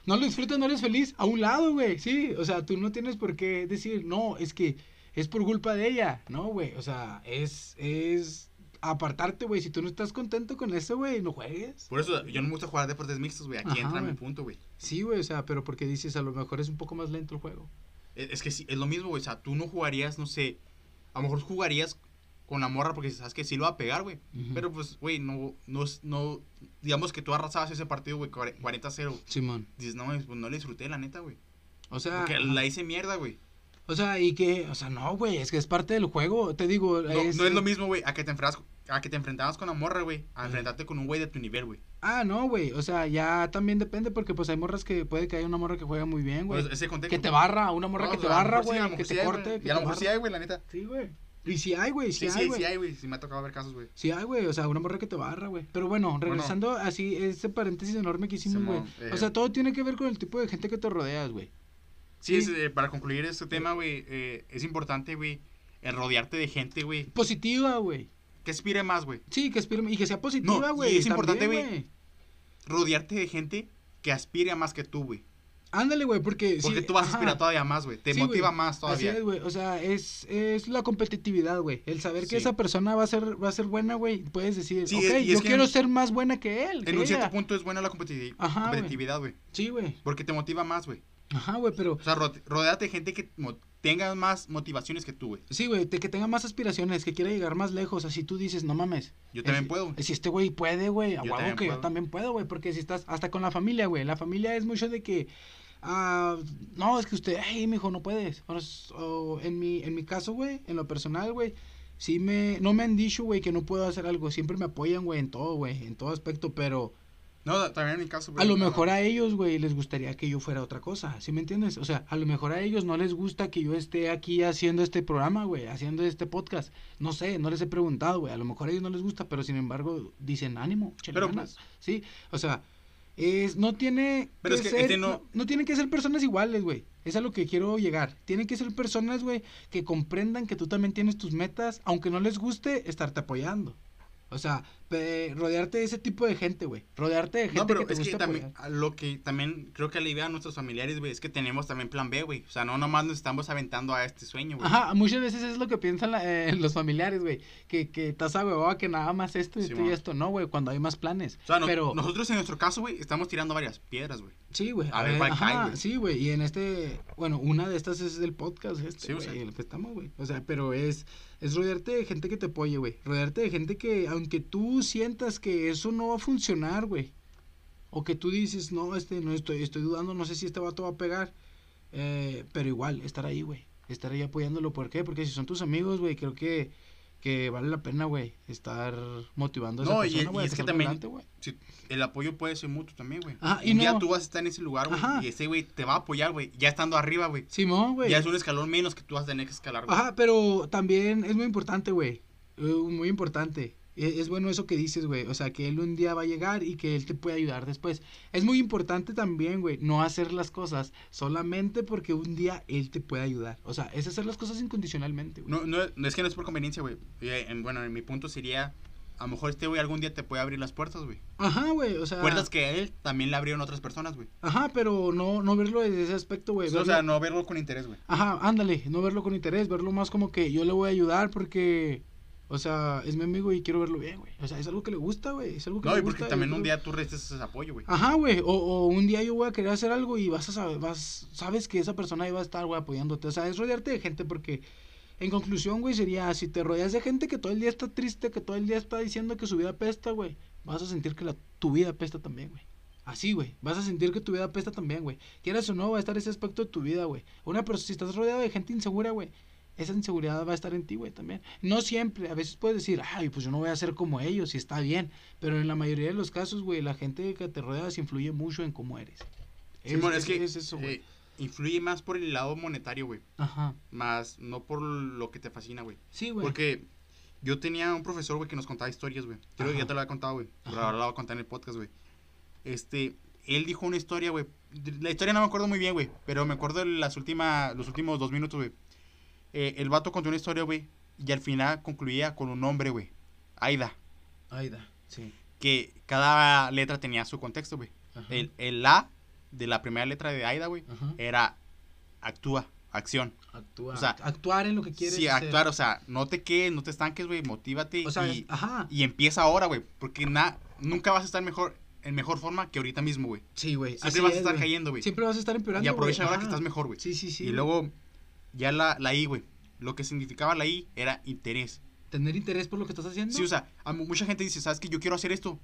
no lo disfrutas, no eres feliz. A un lado, güey, sí. O sea, tú no tienes por qué decir, no, es que es por culpa de ella. No, güey. O sea, es, es apartarte, güey. Si tú no estás contento con eso, güey, no juegues. Por eso yo no me gusta jugar deportes mixtos, güey. Aquí Ajá, entra mi punto, güey. Sí, güey, o sea, pero porque dices, a lo mejor es un poco más lento el juego. Es, es que sí, es lo mismo, güey. O sea, tú no jugarías, no sé, a lo mejor jugarías con la morra porque sabes que sí lo va a pegar, güey. Pero pues, güey, no, no, es- no, digamos que tú arrasabas ese partido, güey, 40-0. Simón. Dices, no, pues no le disfruté, la neta, güey. O sea, Porque la hice mierda, güey. o sea, y que, o sea, no, güey, es que es parte del juego. Te digo, No, no es lo mismo, güey, a que te enfrentas a que te enfrentabas con la morra, güey, a enfrentarte con un güey de tu nivel, güey. Ah, no, güey. O sea, ya también depende porque pues hay morras que puede que haya una morra que juega muy bien, güey. Pues, ese contexto. que te barra, una morra No, que te barra, sí, güey, lo que te sí hay, corte, güey. Y a lo mejor sí hay, güey, la neta. Sí, güey. Y sí hay, güey, sí, Sí, sí, hay, sí güey. hay, güey. Sí me ha tocado ver casos, güey. Sí hay, güey, o sea, una morra que te barra, güey. Pero bueno, regresando así, ese paréntesis enorme que hicimos, güey. Eh. O sea, todo tiene que ver con el tipo de gente que te rodeas, güey. Sí, Sí. es, eh, para concluir este tema, güey, eh, es importante, güey, rodearte de gente, güey, Positiva, güey. Que aspire más, güey. Sí, que aspire y que sea positiva, No, güey. y es importante, güey. Rodearte de gente que aspire a más que tú, güey. Ándale, güey, porque Porque sí, tú vas a aspirar todavía más, güey. Te Sí, motiva más todavía. Así es, güey. O sea, es, es la competitividad, güey. El saber que esa persona va a ser, va a ser buena, güey. Puedes decir, Sí, ok, es- yo quiero en- ser más buena que él. en que un cierto punto es buena la Ajá, güey. competitividad, güey. Sí, güey. Porque te motiva más, güey. Ajá, güey, pero... O sea, ro- rodéate de gente que tenga más motivaciones que tú, güey. Sí, güey, que tenga más aspiraciones, que quiera llegar más lejos. Así tú dices, no mames. Yo también Es- puedo. Si este güey puede, güey, a huevo que yo también puedo, güey. Porque si estás hasta con la familia, güey. La familia es mucho de que. ah, no, es que usted, hey, mijo, no puedes. O en, mi, en mi caso, güey, en lo personal, güey. Sí me, no me han dicho, güey, que no puedo hacer algo. Siempre me apoyan, güey, en todo, güey, en todo aspecto. Pero No, también en mi caso, a lo mejor no. a ellos, güey, les gustaría que yo fuera otra cosa. ¿Sí me entiendes? O sea, a lo mejor a ellos no les gusta que yo esté aquí haciendo este programa, güey, haciendo este podcast. No sé, no les he preguntado, güey. A lo mejor a ellos no les gusta, pero sin embargo dicen ánimo, Pero, ganas". Sí, o sea, es, no tiene Pero que es que ser, este no... no- no tienen que ser personas iguales, güey. Es a lo que quiero llegar. Tienen que ser personas, güey, que comprendan que tú también tienes tus metas, aunque no les guste estarte apoyando. O sea, pe- rodearte de ese tipo de gente, güey. Rodearte de gente No, pero que te es que guste también, apoyar. lo que también creo que alivia a nuestros familiares, güey, es que tenemos también plan B, güey. O sea, no nomás nos estamos aventando a este sueño, güey. Ajá, muchas veces es lo que piensan la- eh, los familiares, güey. Que, que estás huevada que nada más esto, esto y esto. No, güey, cuando hay más planes. O sea, no- pero, nosotros en nuestro caso, güey, estamos tirando varias piedras, güey. sí, güey. a ver cuál cae, güey. sí, güey. Y en este, bueno, una de estas es el podcast este, Sí, o güey, sea. el que estamos, güey. O sea, pero es, es rodearte de gente que te apoye, güey. Rodearte de gente que, aunque tú sientas que eso no va a funcionar, güey. O que tú dices, no, este, no estoy, estoy dudando, no sé si este vato va a pegar. eh, pero igual, estar ahí, güey. Estar ahí apoyándolo. ¿Por qué? Porque si son tus amigos, güey, creo que, que vale la pena, güey, estar motivando a esa No, persona, y güey, es que también- adelante, el apoyo puede ser mutuo también, güey. Ajá, y Un día no- tú vas a estar en ese lugar, güey, y ese güey te va a apoyar, güey, ya estando arriba, güey. Simón, güey. Ya es un escalón menos que tú vas a tener que escalar, güey. Ajá, pero también es muy importante, güey. Eh, muy importante. E- Es bueno eso que dices, güey. O sea, que él un día va a llegar y que él te puede ayudar después. Es muy importante también, güey, no hacer las cosas solamente porque un día él te puede ayudar. O sea, es hacer las cosas incondicionalmente, güey. No, no, no es que no es por conveniencia, güey. Eh, en- bueno, en mi punto sería, a lo mejor este güey algún día te puede abrir las puertas, güey. Ajá, güey, o sea. Puertas que a él también le abrieron otras personas, güey. Ajá, pero no, no verlo desde ese aspecto, güey. o verlo- sea, no verlo con interés, güey. Ajá, ándale, no verlo con interés, verlo más como que yo le voy a ayudar porque, o sea, es mi amigo y quiero verlo bien, güey. O sea, es algo que le gusta, güey. Es algo que No, le y porque gusta. también yo un día tú restes ese apoyo, güey. Ajá, güey. O, o un día yo voy a querer hacer algo y vas a saber, vas, sabes que esa persona ahí va a estar, güey, apoyándote. O sea, es rodearte de gente porque, en conclusión, güey, sería, si te rodeas de gente que todo el día está triste, que todo el día está diciendo que su vida apesta, güey, vas a sentir que la, tu vida apesta también, güey. Así, güey. Vas a sentir que tu vida apesta también, güey. Quieras o no, va a estar ese aspecto de tu vida, güey. Una persona, si estás rodeado de gente insegura, güey, esa inseguridad va a estar en ti, güey, también. No siempre, a veces puedes decir, ay, pues yo no voy a ser como ellos, y está bien. Pero en la mayoría de los casos, güey, la gente que te rodea se influye mucho en cómo eres. Simón, es, que es eso, güey. eh, influye más por el lado monetario, güey. Ajá. Más no por lo que te fascina, güey. Sí, güey. Porque yo tenía un profesor, güey, que nos contaba historias, güey. Creo que ya te lo había contado, güey. Pero ahora lo voy a contar en el podcast, güey. Este, él dijo una historia, güey. La historia no me acuerdo muy bien, güey. Pero me acuerdo las últimas, los últimos dos minutos, güey. Eh, el vato contó una historia, güey. Y al final concluía con un nombre, güey. Aida. Aida, sí. Que cada letra tenía su contexto, güey. El, el A de la primera letra de Aida, güey, era actúa, acción. Actúa. o sea, actuar en lo que quieres Sí, actuar, o sea, no te quedes, no te estanques, güey, motívate O sea, y, ajá. y empieza ahora, güey, porque na, nunca vas a estar mejor en mejor forma que ahorita mismo, güey. Sí, güey. Siempre así vas a es, estar cayendo, güey. Siempre vas a estar empeorando, Y aprovecha ahora que estás mejor, güey. Sí, sí, sí. y luego ya la, la I, güey. Lo que significaba la I era interés. Tener interés por lo que estás haciendo. Sí, o sea, a mucha gente dice, ¿sabes que Yo quiero hacer esto.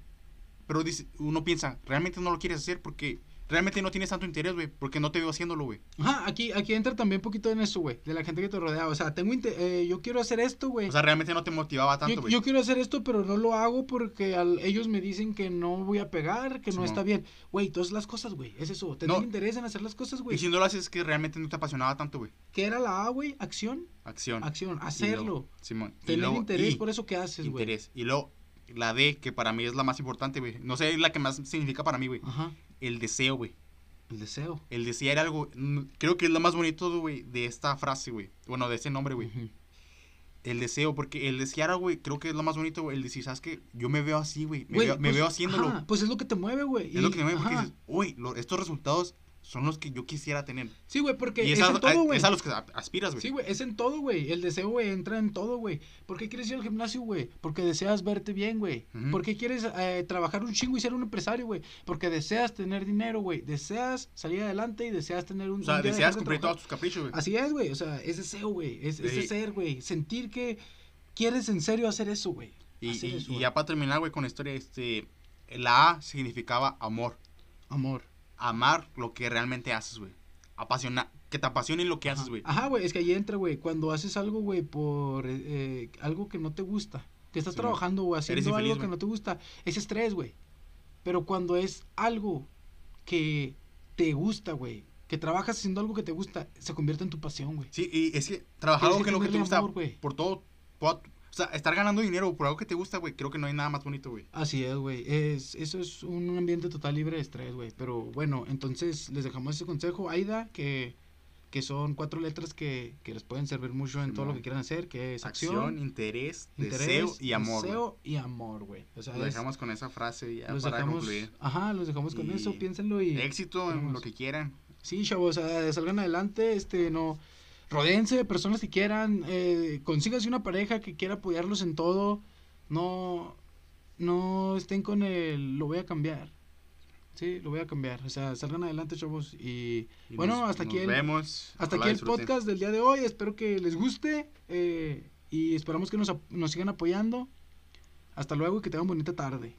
Pero dice, uno piensa, ¿realmente no lo quieres hacer? Porque realmente no tienes tanto interés, güey, porque no te veo haciéndolo, güey. Ajá, aquí, aquí entra también un poquito en eso, güey, de la gente que te rodea. O sea, tengo eh, yo quiero hacer esto, güey. O sea, realmente no te motivaba tanto, güey. yo quiero hacer esto, pero no lo hago porque al- ellos me dicen que no voy a pegar, que no está bien. Güey, todas las cosas, güey, es eso. Tener No. interés en hacer las cosas, Y güey. si no lo haces es que realmente no te apasionaba tanto, güey. ¿Qué era la A, güey? Acción. Acción. Acción, Y luego- hacerlo. Simón. Y Tener luego- interés y- por eso que haces, güey. interés. Y luego, la D, que para mí es la más importante, güey. No sé, es la que más significa para mí, güey. Ajá, El deseo, güey. el deseo. El desear algo, mm, creo que es lo más bonito, güey, de esta frase, güey. Bueno, de ese nombre, güey. El deseo, porque el desear, güey, creo que es lo más bonito, güey. El decir, ¿sabes qué? Yo me veo así, güey. Me, veo, me pues, veo haciéndolo. ajá, pues es lo que te mueve, güey. es lo que me mueve, porque dices, uy, estos resultados son los que yo quisiera tener. Sí, güey, porque y es, es, a, en todo, güey. es a los que aspiras, güey. Sí, güey, es en todo, güey. El deseo, güey, entra en todo, güey. ¿Por qué quieres ir al gimnasio, güey? Porque deseas verte bien, güey. Ujú. ¿Por qué quieres eh, trabajar un chingo y ser un empresario, güey? Porque deseas tener dinero, güey. Deseas salir adelante y deseas tener un... o sea, un deseas de cumplir todos tus caprichos, güey. Así es, güey. O sea, es deseo, güey. Es, es Sí. ser, güey. Sentir que quieres en serio hacer eso, güey. Y, Hacer y- ya para terminar, güey, con la historia, este, la A significaba amor. Amor. Amar lo que realmente haces, güey. Apasionar, que te apasione lo que haces, güey. Ajá, güey, es que ahí entra, güey, cuando haces algo, güey, por eh, eh, algo que no te gusta, que estás Sí, trabajando o haciendo infeliz, algo que güey. no te gusta, es estrés, güey. Pero cuando es algo que te gusta, güey, que trabajas haciendo algo que te gusta, se convierte en tu pasión, güey. Sí, y es que trabajar algo que que lo que te gusta amor, güey. por todo, por- o sea, estar ganando dinero por algo que te gusta, güey, creo que no hay nada más bonito, güey. Así es, güey. Es, eso es un ambiente total libre de estrés, güey. Pero bueno, entonces les dejamos ese consejo, Aida, que, que son cuatro letras que, que les pueden servir mucho en todo lo que quieran hacer, que es Acción, acción, interés, interés, deseo y amor. Deseo y amor, güey. O sea, es- dejamos con esa frase ya los para dejamos, concluir. ajá, los dejamos con Y eso, piénsenlo y Éxito en lo que quieran. sí, chavos, o sea, salgan adelante, este, no, rodéense de personas que quieran, eh, consíganse una pareja que quiera apoyarlos en todo, no, no estén con el, lo voy a cambiar, sí, lo voy a cambiar, o sea, salgan adelante, chavos, y, Y Bueno, nos- hasta aquí el- vemos. hasta aquí el disfruten. podcast del día de hoy, espero que les guste, eh, y esperamos que nos, nos sigan apoyando, hasta luego y que tengan bonita tarde.